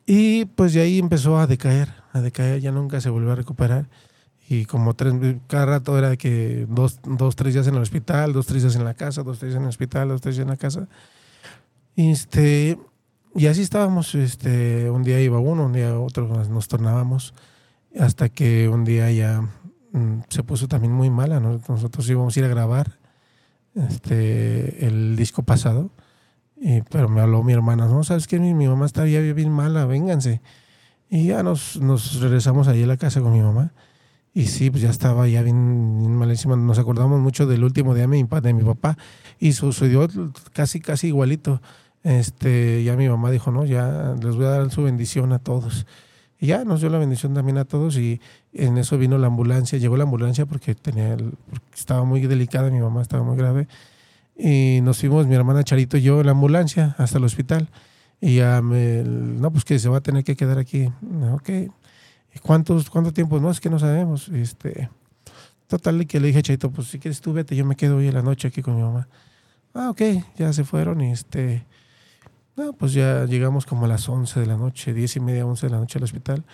Y pues de ahí empezó a decaer, a decaer, ya nunca se volvió a recuperar. Y como tres, cada rato era que dos, dos, tres días en el hospital, dos, tres días en la casa, dos, tres días en el hospital, dos, tres días en la casa. Este, y así estábamos, este, un día iba uno, un día otro, nos, tornábamos, hasta que un día ya mm, se puso también muy mala. ¿no? Nosotros íbamos a ir a grabar este, el disco pasado. Y, pero me habló mi hermana, no, ¿sabes qué? Mi, mi mamá está ya bien mala, vénganse. Y ya nos, nos regresamos allí a la casa con mi mamá. Y sí, pues ya estaba ya bien, bien malísima. Nos acordamos mucho del último día de mi, de mi papá. Y sucedió casi, casi igualito. Este, ya mi mamá dijo, no, ya les voy a dar su bendición a todos. Y ya nos dio la bendición también a todos. Y en eso vino la ambulancia. Llegó la ambulancia porque, tenía estaba muy delicada, mi mamá estaba muy grave. Y nos fuimos, mi hermana Charito y yo, en la ambulancia hasta el hospital. Y ya no, pues que se va a tener que quedar aquí. Ok. ¿Y cuántos, cuánto tiempo? No, es que no sabemos. Este, total, que le dije a Charito, pues si quieres tú vete, yo me quedo hoy en la noche aquí con mi mamá. Ah, ok, ya se fueron y este, no, pues ya llegamos como a las 11 de la noche, 10 y media, 11 de la noche al hospital.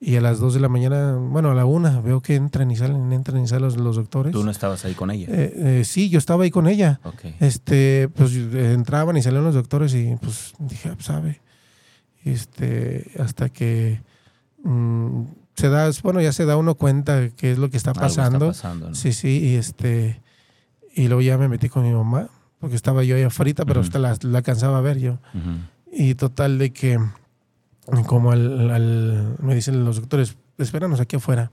Y a las 2 de la mañana, bueno, a la 1, veo que entran y salen, entran y salen los, los doctores. Tú no estabas ahí con ella. Eh, eh, sí, yo estaba ahí con ella. ok. Este, pues entraban y salían los doctores y pues dije, ah, sabe. Este, hasta que mm, se da, bueno, ya se da uno cuenta qué es lo que está Algo está pasando. pasando, ¿no? Sí, sí, y este, y luego ya me metí con mi mamá, porque estaba yo ahí afuera, pero Ujú. hasta la, la alcanzaba a ver yo. Ujú. Y total de que, como al, al- me dicen los doctores, espéranos aquí afuera.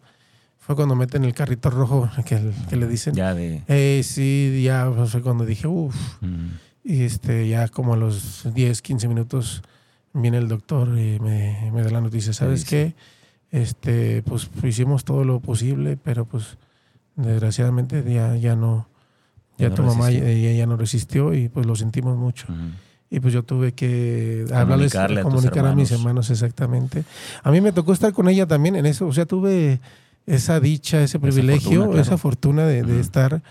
Fue cuando meten el carrito rojo que, que le dicen. Ya de. Eh, sí, ya fue cuando dije, uff. Y este, ya como a los 10, 15 minutos viene el doctor y me, me da la noticia. ¿Sabes dice? qué? Este, pues hicimos todo lo posible, pero pues desgraciadamente ya, ya no, Ya ya, no tu mamá ya, ya no resistió y pues lo sentimos mucho. Ujú. Y pues yo tuve que hablarles, Comunicarle a comunicar a, mis hermanos. exactamente. A mí me tocó estar con ella también en eso, o sea, tuve esa dicha, ese privilegio, fortuna, claro. esa fortuna de, de Ujú. estar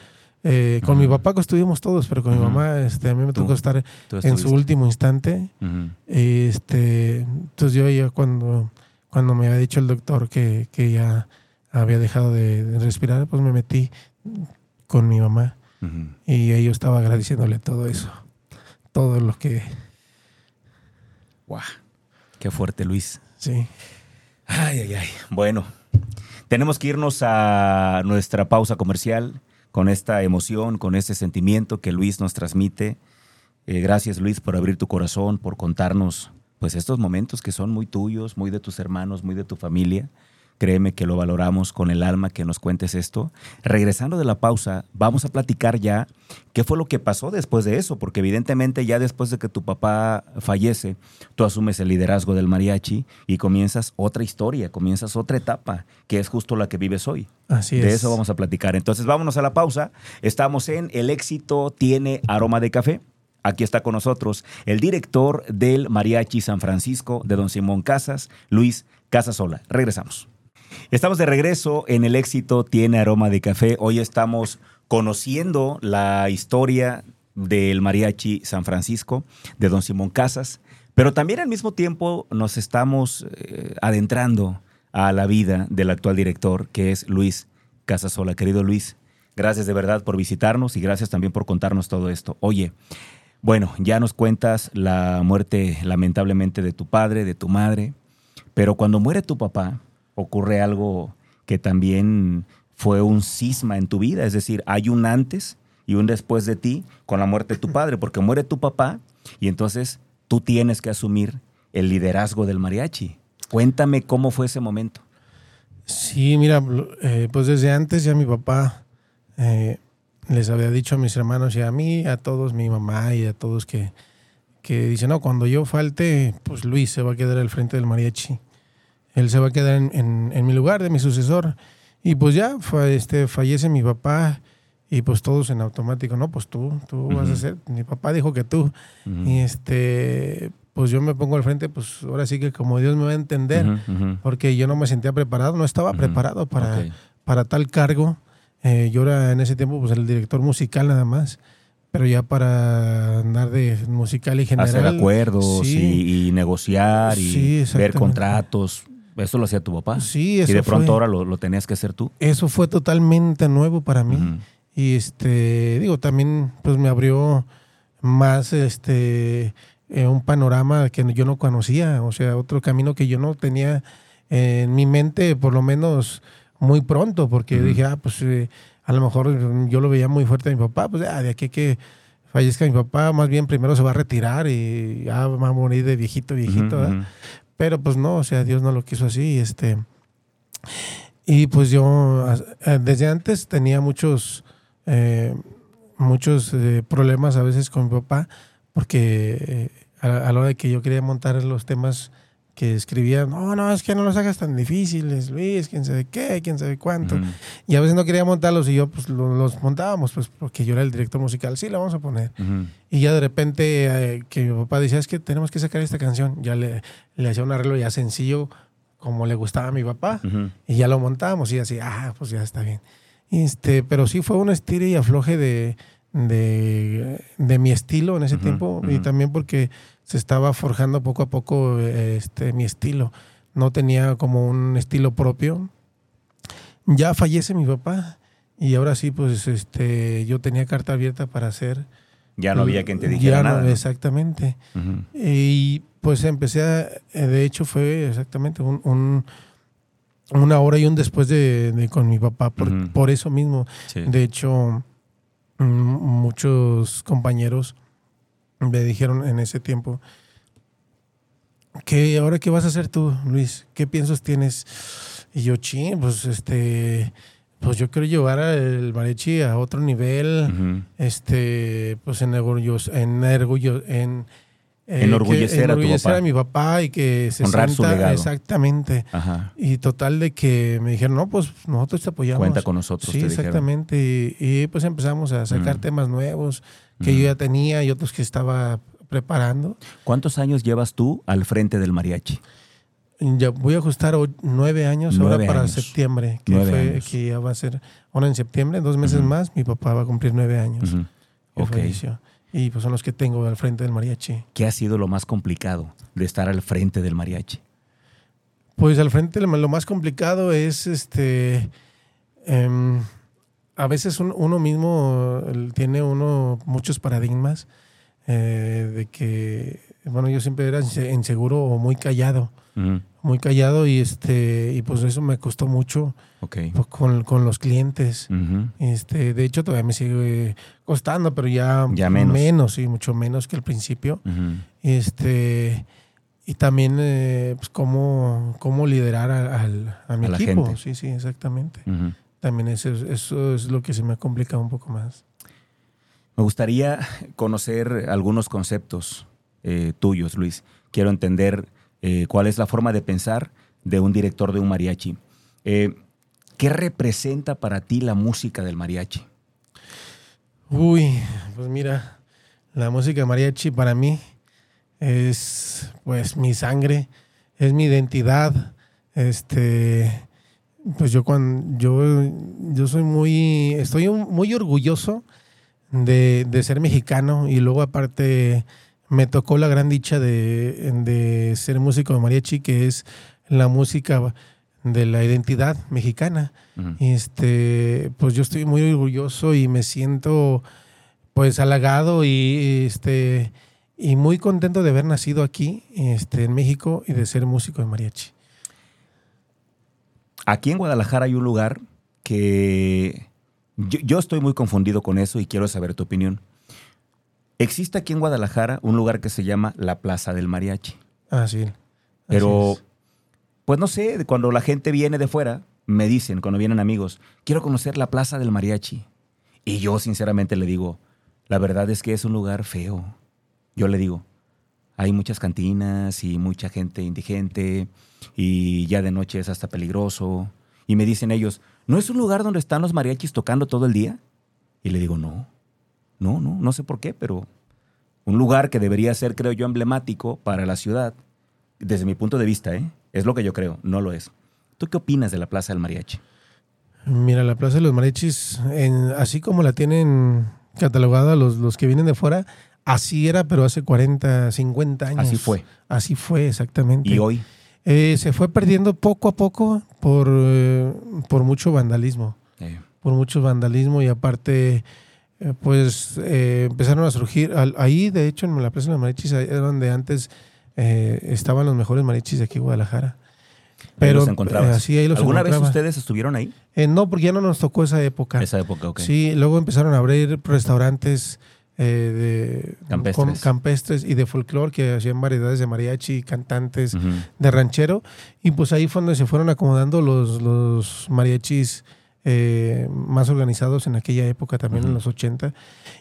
eh, con mi Ujú. papá que estuvimos todos, pero con mi Ujú. mamá este, a mí me Tú. tocó estar Tú en su último instante. Ujú. Este, entonces yo ya cuando, cuando me había dicho el doctor que, que ya había dejado de, de respirar, pues me metí con mi mamá Y yo estaba agradeciéndole todo eso, todo lo que, Guau. Qué fuerte, Luis. sí. Ay, ay, ay. Bueno, tenemos que irnos a nuestra pausa comercial con esta emoción, con este sentimiento que Luis nos transmite. Eh, gracias, Luis, por abrir tu corazón, por contarnos pues estos momentos que son muy tuyos, muy de tus hermanos, muy de tu familia. Créeme que lo valoramos con el alma que nos cuentes esto. Regresando de la pausa, vamos a platicar ya qué fue lo que pasó después de eso, porque evidentemente ya después de que tu papá fallece, tú asumes el liderazgo del mariachi y comienzas otra historia, comienzas otra etapa, que es justo la que vives hoy. Así de es. eso vamos a platicar. Entonces vámonos a la pausa. Estamos en El éxito tiene aroma de café. Aquí está con nosotros el director del Mariachi San Francisco de Don Simón Casas, Luis Casasola. Regresamos. Estamos de regreso en El éxito tiene aroma de café. Hoy estamos conociendo la historia del Mariachi San Francisco de Don Simón Casas, pero también al mismo tiempo nos estamos eh, adentrando a la vida del actual director, que es Luis Casasola. Querido Luis, gracias de verdad por visitarnos y gracias también por contarnos todo esto. Oye, bueno, ya nos cuentas la muerte lamentablemente de tu padre, de tu madre, pero cuando muere tu papá, ocurre algo que también fue un cisma en tu vida, es decir, hay un antes y un después de ti con la muerte de tu padre, porque muere tu papá y entonces tú tienes que asumir el liderazgo del mariachi. Cuéntame cómo fue ese momento. Sí, mira, eh, pues desde antes ya mi papá eh, les había dicho a mis hermanos y a mí, a todos, mi mamá y a todos que, que dice, no, cuando yo falte, pues Luis se va a quedar al frente del mariachi. Él se va a quedar en, en- en mi lugar de mi sucesor. Y pues ya fa- este, fallece mi papá y pues todos en automático, no, pues tú, tú vas a ser, mi papá dijo que tú. Ujú. Y este, pues yo me pongo al frente, pues ahora sí que como Dios me va a entender porque yo no me sentía preparado, no estaba preparado para, para tal cargo. Eh, yo era en ese tiempo pues el director musical nada más, pero ya para andar de musical y general. Hacer acuerdos sí, y, y negociar y Sí, ver contratos. Eso lo hacía tu papá. Sí, y eso de pronto fue, ahora lo, lo tenías que hacer tú. eso fue totalmente nuevo para mí. Y este, digo, también pues me abrió más este eh, un panorama que yo no conocía, o sea, otro camino que yo no tenía en mi mente, por lo menos muy pronto, porque Ujú. dije, ah, pues eh, a lo mejor yo lo veía muy fuerte a mi papá, pues ah, de aquí que fallezca mi papá, más bien primero se va a retirar y ya va a morir de viejito, viejito, ¿verdad? Pero pues no, o sea, Dios no lo quiso así. Este, y pues yo eh, desde antes tenía muchos, eh, muchos eh, problemas a veces con mi papá, porque a, a la hora de que yo quería montar los temas que escribía, no, no, es que no los hagas tan difíciles, Luis, quién sabe qué, quién sabe cuánto. Ujú, Y a veces no quería montarlos y yo pues lo- los montábamos, pues porque yo era el director musical, sí, la vamos a poner. ujú. Y ya de repente eh, que mi papá decía, es que tenemos que sacar esta canción, ya le, le hacía un arreglo ya sencillo, como le gustaba a mi papá, Ujú. y ya lo montábamos y así, ah, pues ya está bien. Este, pero sí fue un estire y afloje de, de, de mi estilo en ese tiempo y también porque se estaba forjando poco a poco eh, este, mi estilo. No tenía como un estilo propio. Ya fallece mi papá y ahora sí, pues este, yo tenía carta abierta para hacer Ya no había quien te dijera ya no, nada. ¿no? Exactamente. Y pues empecé a, eh, de hecho fue exactamente un, un- una hora y un después de, de con mi papá, por, por eso mismo. Sí. De hecho, mm, muchos compañeros me dijeron en ese tiempo que ahora qué vas a hacer tú, Luis, qué piensas tienes. Y yo, ching, pues este, pues yo quiero llevar al mariachi a otro nivel, este, pues en orgullos, en orgullo, en eh, Enorgullecer que- a tu enorgullecer papá. a mi papá y que se Honrar su sienta- legado. exactamente. Ajá. Y total de que me dijeron, no, pues nosotros te apoyamos. Cuenta con nosotros, Sí, te exactamente. Y, y, pues empezamos a sacar Mm. temas nuevos que yo ya tenía y otros que estaba preparando. ¿Cuántos años llevas tú al frente del mariachi? Ya voy a ajustar nueve años Nueve ahora para años. septiembre, que Nueve fue años. que ya va a ser ahora en septiembre, dos meses más, mi papá va a cumplir nueve años. Falleció. Y pues son los que tengo al frente del mariachi. ¿Qué ha sido lo más complicado de estar al frente del mariachi? Pues al frente lo lo más complicado es este em, a veces un- uno mismo tiene uno muchos paradigmas eh, de que bueno yo siempre era inse- inseguro o muy callado. Muy callado y este y pues eso me costó mucho pues, con, con los clientes. Ujú. este de hecho todavía me sigue costando pero ya, Ya menos. menos y mucho menos que al principio. Este y también eh, pues cómo, cómo liderar a, al- a mi A equipo. sí sí exactamente. También eso, es- eso es lo que se me ha complicado un poco más Me gustaría conocer algunos conceptos eh, tuyos, Luis. Quiero entender eh, cuál es la forma de pensar de un director de un mariachi. Eh, ¿Qué representa para ti la música del mariachi? uy pues mira la música mariachi para mí es pues mi sangre es mi identidad este pues yo cuando yo yo soy muy estoy muy orgulloso de, de ser mexicano y luego aparte me tocó la gran dicha de, de ser músico de mariachi que es la música de la identidad mexicana. Este pues yo estoy muy orgulloso y me siento pues halagado y este y muy contento de haber nacido aquí este en México y de ser músico de mariachi Aquí en Guadalajara hay un lugar que yo, yo estoy muy confundido con eso y quiero saber tu opinión. Existe aquí en Guadalajara un lugar que se llama la Plaza del Mariachi. ah sí Así Pero, es. pues no sé, cuando la gente viene de fuera, me dicen, cuando vienen amigos, quiero conocer la Plaza del Mariachi. Y yo sinceramente le digo, la verdad es que es un lugar feo. Yo le digo, hay muchas cantinas y mucha gente indigente y ya de noche es hasta peligroso. Y me dicen ellos, ¿no es un lugar donde están los mariachis tocando todo el día? Y le digo, no, no, no, no sé por qué, pero un lugar que debería ser, creo yo, emblemático para la ciudad, desde mi punto de vista, ¿eh? es lo que yo creo, no lo es. ¿Tú qué opinas de la Plaza del Mariachi? mira la Plaza de los Mariachis en- así como la tienen catalogada los, los que vienen de fuera así era pero hace 40 50 años Así fue. así fue exactamente Y hoy, Eh, se fue perdiendo poco a poco por, eh, por mucho vandalismo. Por mucho vandalismo y aparte, eh, pues eh, empezaron a surgir. al- ahí, de hecho, en la Plaza de los Mariachis, ahí era donde antes estaban los mejores mariachis de aquí, Guadalajara. Pero los encontrabas. eh, así ahí los ¿Alguna vez ustedes estuvieron ahí? Eh, no, porque ya no nos tocó esa época. Esa época, ok. Sí, luego empezaron a abrir restaurantes eh, de Campestres. con- campestres y de folclore que hacían variedades de mariachi, cantantes Ujú. de ranchero. Y pues ahí fue donde se fueron acomodando los, los mariachis eh, más organizados en aquella época, también en Ujú. los 80.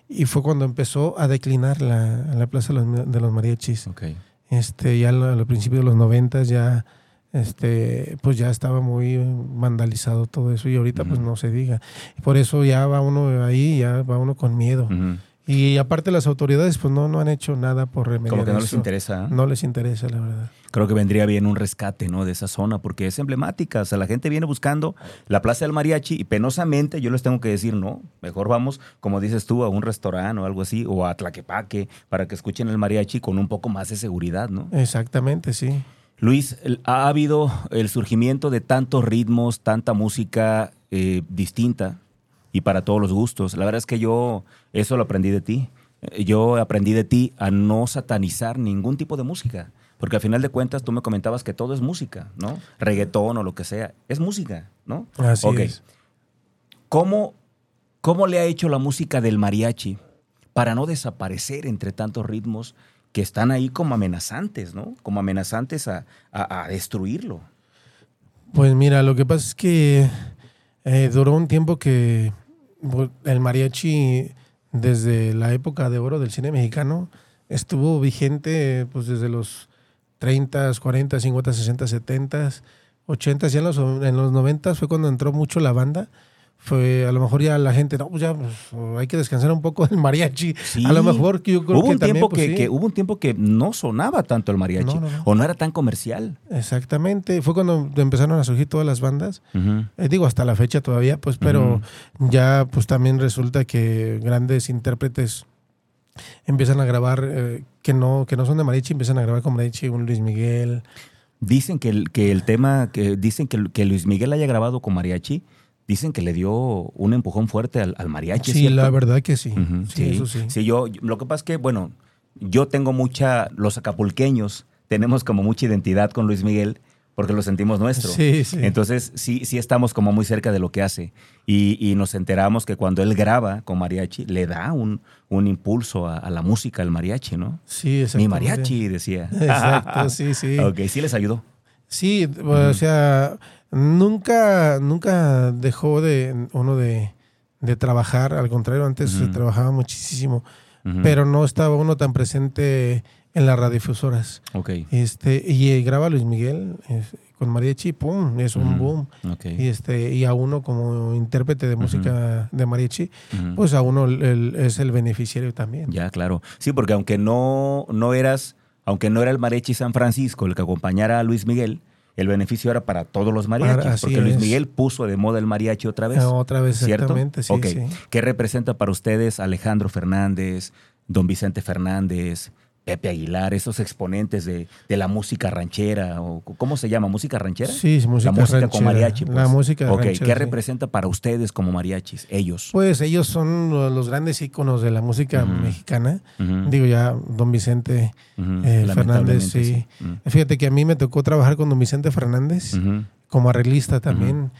Y fue cuando empezó a declinar la, la plaza de los, de los mariachis. Ok. Este, ya al, al principio de los 90 ya este pues ya estaba muy vandalizado todo eso y ahorita pues Ujú. no se diga. Por eso ya va uno ahí, ya va uno con miedo. Ujú. Y aparte las autoridades pues no, no han hecho nada por remediar Como que no les interesa. ¿eh? No les interesa, la verdad. Creo que vendría bien un rescate, ¿no? De esa zona, porque es emblemática. O sea, la gente viene buscando la Plaza del Mariachi y penosamente yo les tengo que decir, no, mejor vamos, como dices tú, a un restaurante o algo así, o a Tlaquepaque, para que escuchen el mariachi con un poco más de seguridad, ¿no? Exactamente, sí. Luis, ha habido el surgimiento de tantos ritmos, tanta música eh, distinta y para todos los gustos. La verdad es que yo eso lo aprendí de ti. Yo aprendí de ti a no satanizar ningún tipo de música. Porque al final de cuentas tú me comentabas que todo es música, ¿no? Reggaetón o lo que sea. Es música, ¿no? Así es. ¿Cómo ¿Cómo le ha hecho la música del mariachi para no desaparecer entre tantos ritmos que están ahí como amenazantes, ¿no? Como amenazantes a, a- a destruirlo. Pues mira, lo que pasa es que eh, duró un tiempo que el mariachi, desde la época de oro del cine mexicano, estuvo vigente pues desde los 30, 40, 50, 60, 70, 80, ya en los, en los 90 fue cuando entró mucho la banda. Fue a lo mejor ya la gente, no, pues ya pues, hay que descansar un poco del mariachi. Sí. A lo mejor que yo creo Hubo que un, también, tiempo pues, que, sí. que- hubo un tiempo que no sonaba tanto el mariachi No, no, no. o no era tan comercial. Exactamente, fue cuando empezaron a surgir todas las bandas. Eh, digo, hasta la fecha todavía, pues, pero ya pues también resulta que grandes intérpretes empiezan a grabar eh, que no que no son de mariachi, empiezan a grabar con mariachi, un Luis Miguel. Dicen que el, que el tema, que dicen que, que Luis Miguel haya grabado con mariachi, dicen que le dio un empujón fuerte al, al mariachi. ¿es Sí, cierto? la verdad que sí. Ujú, sí, eso sí. yo, yo- lo que pasa es que, bueno, yo tengo mucha, los acapulqueños tenemos como mucha identidad con Luis Miguel porque lo sentimos nuestro. Sí, sí. Entonces, sí, sí estamos como muy cerca de lo que hace. Y, y nos enteramos que cuando él graba con mariachi, le da un, un impulso a, a la música del mariachi, ¿no? sí, Mi exactamente. mariachi, decía. Exacto, sí, sí. <laughs> Ok, sí les ayudó. Sí, o sea, nunca, nunca dejó de uno de, de trabajar, al contrario, antes se trabajaba muchísimo, pero no estaba uno tan presente en las radiodifusoras. Este, y eh, graba Luis Miguel es- con mariachi, pum, es un boom. ok. Y este, y a uno como intérprete de música de mariachi, pues a uno el- el- es el beneficiario también. Ya, claro. Sí, porque aunque no, no eras, aunque no era el mariachi San Francisco el que acompañara a Luis Miguel, el beneficio era para todos los mariachis, así porque Luis es. Miguel puso de moda el mariachi otra vez. Ah, Otra vez, sí, Ok. sí. ¿Qué representa para ustedes Alejandro Fernández, don Vicente Fernández, Pepe Aguilar, esos exponentes de, de la música ranchera? o ¿Cómo se llama? ¿Música ranchera? Sí, es música la música ranchera. con mariachi. Pues. La música Ok, ranchera, ¿Qué sí. representa para ustedes como mariachis? Ellos. Pues ellos son los grandes íconos de la música mexicana. Digo ya, don Vicente eh, Fernández, sí. Fíjate que a mí me tocó trabajar con don Vicente Fernández como arreglista también,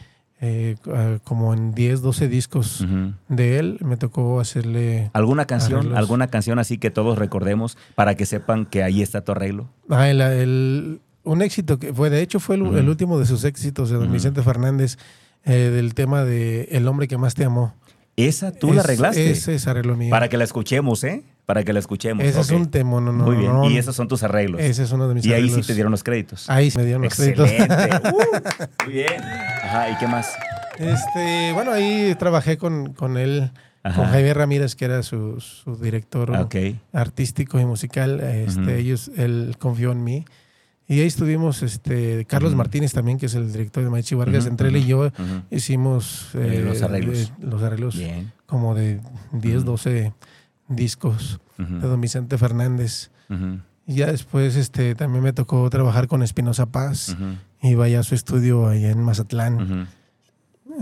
eh, ah, como en 10, 12 discos de él. Me tocó hacerle... ¿Alguna canción? Arreglos. ¿Alguna canción así que todos recordemos para que sepan que ahí está tu arreglo? Ah, el- el- un éxito que fue, de hecho fue el, último de sus éxitos de don. Vicente Fernández, eh, del tema de El hombre que más te amó. Esa tú la arreglaste. Ese es arreglo mío. Para que la escuchemos, ¿eh? Para que la escuchemos. ese es un tema, no, no, Muy bien. no, y esos son tus arreglos. Ese es uno de mis y ahí sí arreglos. te dieron los créditos. Ahí sí me dieron los créditos. Excelente. <laughs> Uh, muy bien. Ajá, ¿y qué más? Este, bueno, ahí trabajé con, con él, Ajá. con Javier Ramírez, que era su, su director Ok. artístico y musical. Este, ellos, él confió en mí. Y ahí estuvimos, este, Carlos. Martínez también, que es el director de Mariachi Vargas, entre él y yo hicimos Eh, eh, los arreglos. eh, los arreglos Bien. como de 10, Ujú. 12 discos de don Vicente Fernández. Y ya después este, también me tocó trabajar con Espinosa Paz. ujú, y vaya a su estudio allá en Mazatlán.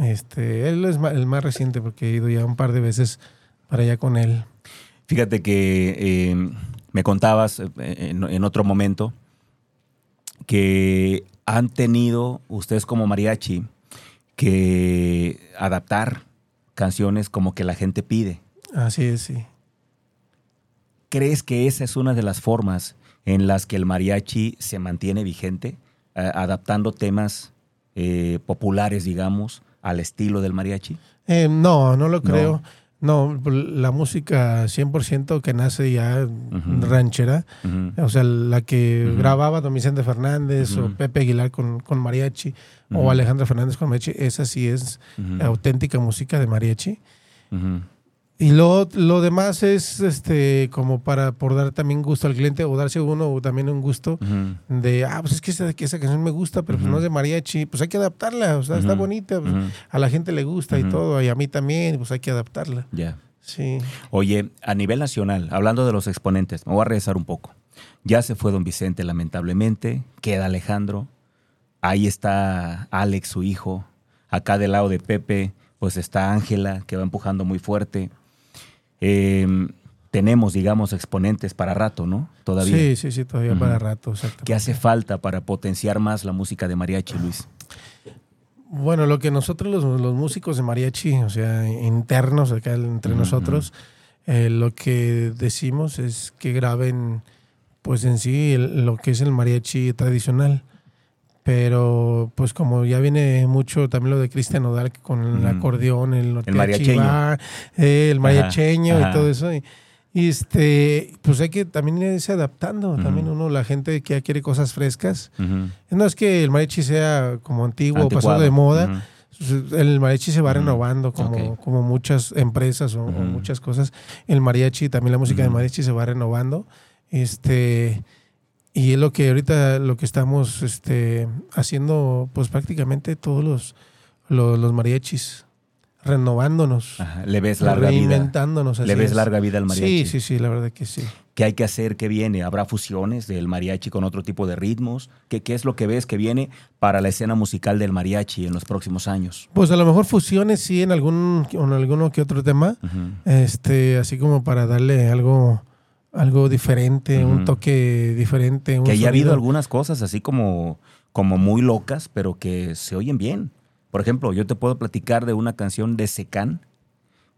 Este, él es el más reciente porque he ido ya un par de veces para allá con él. Fíjate que eh, me contabas eh, en, en otro momento que han tenido ustedes como mariachi que adaptar canciones como que la gente pide. Así es, sí. ¿Crees que esa es una de las formas en las que el mariachi se mantiene vigente, eh, adaptando temas eh, populares, digamos, al estilo del mariachi? Eh, no, no lo creo. No, la música 100% que nace ya ranchera, o sea, la que grababa Don Vicente Fernández o. Pepe Aguilar con, con mariachi o Alejandra Fernández con mariachi, esa sí es auténtica música de mariachi. Y lo, lo demás es este como para por dar también gusto al cliente o darse uno o también un gusto de, ah, pues es que esa, que esa canción me gusta, pero pues no es de mariachi, pues hay que adaptarla, o sea, está bonita, pues, a la gente le gusta y todo, y a mí también, pues hay que adaptarla. Ya. Sí. Oye, a nivel nacional, hablando de los exponentes, me voy a regresar un poco. Ya se fue don Vicente, lamentablemente, queda Alejandro, ahí está Alex, su hijo, acá del lado de Pepe, pues está Ángela, que va empujando muy fuerte. Eh, tenemos, digamos, exponentes para rato, ¿no? Todavía. Sí, sí, sí, todavía para rato, exacto. ¿Qué hace falta para potenciar más la música de mariachi, Luis? Bueno, lo que nosotros los, los músicos de mariachi, o sea, internos acá entre nosotros, eh, lo que decimos es que graben, pues en sí, el- lo que es el mariachi tradicional. Pero, pues como ya viene mucho también lo de Cristian Nodal con el Ujú. acordeón, el, mariacheño. eh, el mariacheño ajá. y todo eso. Y, y, este, pues hay que también irse adaptando. Ujú. También uno, la gente que ya quiere cosas frescas. Ujú. No es que el mariachi sea como antiguo o pasado Anticuado. de moda. Ujú. El mariachi se va renovando como, Ok. como muchas empresas o, o muchas cosas. El mariachi, también la música de Ujú. mariachi se va renovando. Este, y es lo que ahorita lo que estamos este, haciendo, pues prácticamente todos los, los, los mariachis, renovándonos, Ajá, Le ves larga vida. Le ves es. larga vida al mariachi. Sí, sí, sí, la verdad que sí. ¿Qué hay que hacer? ¿Qué viene? ¿Habrá fusiones del mariachi con otro tipo de ritmos? ¿Qué, qué es lo que ves que viene para la escena musical del mariachi en los próximos años? Pues a lo mejor fusiones sí en algún, en alguno que otro tema. Este así como para darle algo algo diferente un toque diferente un Que haya habido algunas cosas así como, como muy locas, pero que se oyen bien. Por ejemplo, yo te puedo platicar de una canción de Secán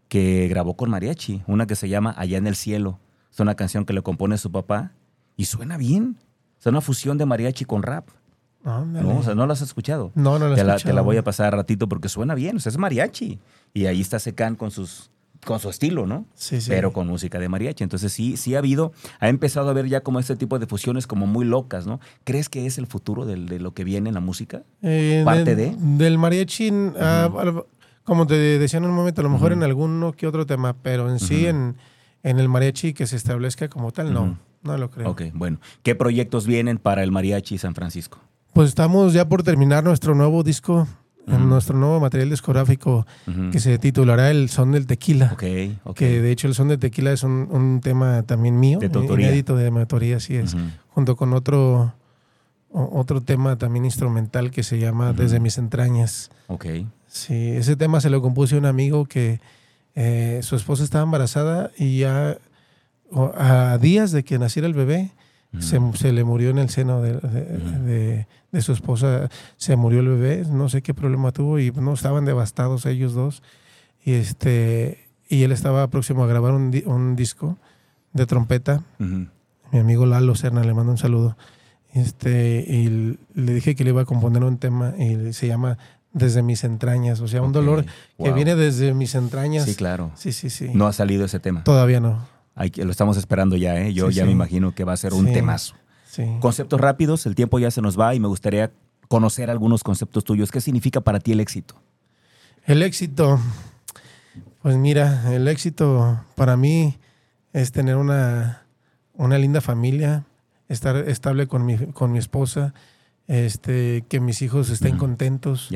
que grabó con mariachi, una que se llama Allá en el cielo. Es una canción que le compone su papá y suena bien. Es una fusión de mariachi con rap. ¿no? O sea, no la has escuchado. no no la he te, la, te escuchado. la voy a pasar ratito porque suena bien. O sea, es mariachi. Y ahí está Secán con sus con su estilo, ¿no? sí, sí. Pero con música de mariachi. Entonces sí, sí ha habido, ha empezado a haber ya como este tipo de fusiones como muy locas, ¿no? ¿Crees que es el futuro de, lo que viene en la música? Eh, parte de- de? del mariachi ah, como te decía en un momento a lo mejor en alguno que otro tema pero en sí en, en el mariachi que se establezca como tal no no lo creo Ok, bueno. ¿Qué proyectos vienen para el mariachi San Francisco? pues estamos ya por terminar nuestro nuevo disco en nuestro nuevo material discográfico Ujú. que se titulará El Son del Tequila Ok, ok. que de hecho el son de tequila es un, un tema también mío, De tu autoría. inédito de mi autoría, así es, Ujú. junto con otro otro tema también instrumental que se llama. Desde mis entrañas. Ok. Sí, ese tema se lo compuse un amigo que eh, su esposa estaba embarazada y ya a días de que naciera el bebé. Se, se le murió en el seno de, de- Ujú. de- de su esposa, se murió el bebé, no sé qué problema tuvo y no estaban devastados ellos dos. Y este y él estaba próximo a grabar un, un disco de trompeta. Mi amigo Lalo Serna le mando un saludo. Este, y le dije que le iba a componer un tema y se llama Desde mis entrañas, o sea, un dolor que viene desde mis entrañas. Sí, claro. Sí, sí, sí. No ha salido ese tema. Todavía no. Hay lo estamos esperando ya, ¿eh? Yo Sí, ya sí. me imagino que va a ser un Sí. temazo. Sí. Conceptos rápidos, el tiempo ya se nos va y me gustaría conocer algunos conceptos tuyos. ¿Qué significa para ti el éxito? El éxito, pues mira, el éxito para mí es tener una, una linda familia, estar estable con mi, con mi esposa, este, que mis hijos estén contentos,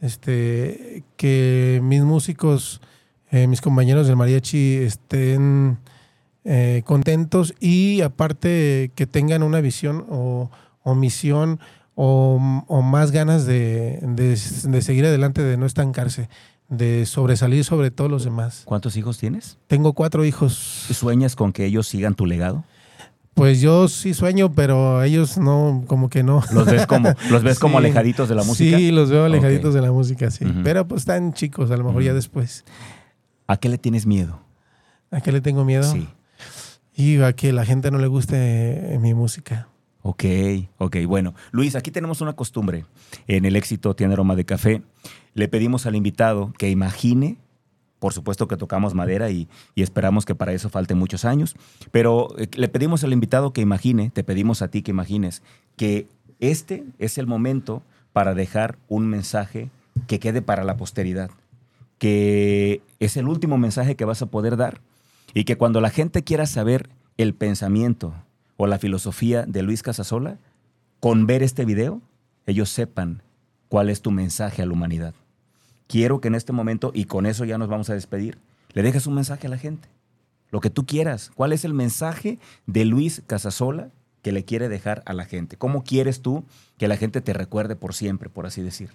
este, que mis músicos, eh, mis compañeros del mariachi estén eh, contentos y aparte que tengan una visión o, o misión o, o más ganas de, de- de seguir adelante, de no estancarse, de sobresalir sobre todos los demás. ¿Cuántos hijos tienes? Tengo cuatro hijos. ¿Sueñas con que ellos sigan tu legado? Pues yo sí sueño, pero ellos no, como que no. ¿Los ves como, <laughs> los ves como alejaditos de la música? Sí, los veo alejaditos de la música, sí. Pero pues están chicos, a lo mejor ya después. ¿A qué le tienes miedo? ¿A qué le tengo miedo? Sí. Y a que la gente no le guste eh, mi música. Ok, ok. Bueno, Luis, aquí tenemos una costumbre. En el éxito tiene aroma de café. Le pedimos al invitado que imagine, por supuesto que tocamos madera y, y esperamos que para eso falte muchos años, pero eh, le pedimos al invitado que imagine, te pedimos a ti que imagines, que este es el momento para dejar un mensaje que quede para la posteridad, que es el último mensaje que vas a poder dar y que cuando la gente quiera saber el pensamiento o la filosofía de Luis Casasola, con ver este video, ellos sepan cuál es tu mensaje a la humanidad. Quiero que en este momento, y con eso ya nos vamos a despedir, le dejes un mensaje a la gente. Lo que tú quieras. ¿Cuál es el mensaje de Luis Casasola que le quiere dejar a la gente? ¿Cómo quieres tú que la gente te recuerde por siempre, por así decir?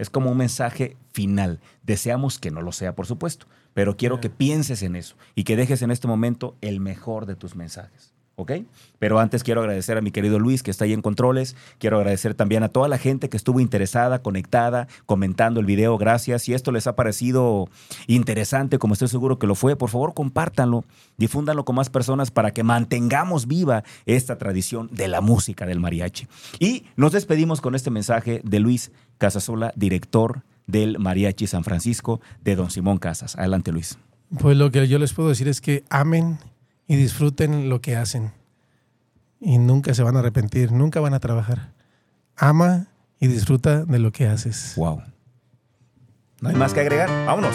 Es como un mensaje final. Deseamos que no lo sea, por supuesto, pero quiero que pienses en eso y que dejes en este momento el mejor de tus mensajes. ¿ok? Pero antes quiero agradecer a mi querido Luis que está ahí en controles. Quiero agradecer también a toda la gente que estuvo interesada, conectada, comentando el video. Gracias. Si esto les ha parecido interesante, como estoy seguro que lo fue, por favor compártanlo, difúndanlo con más personas para que mantengamos viva esta tradición de la música del mariachi. Y nos despedimos con este mensaje de Luis Casasola, director del Mariachi San Francisco de Don Simón Casas. Adelante, Luis. Pues lo que yo les puedo decir es que amen y disfruten lo que hacen. Y nunca se van a arrepentir, nunca van a trabajar. Ama y disfruta de lo que haces. Wow. No hay más que agregar. Vámonos.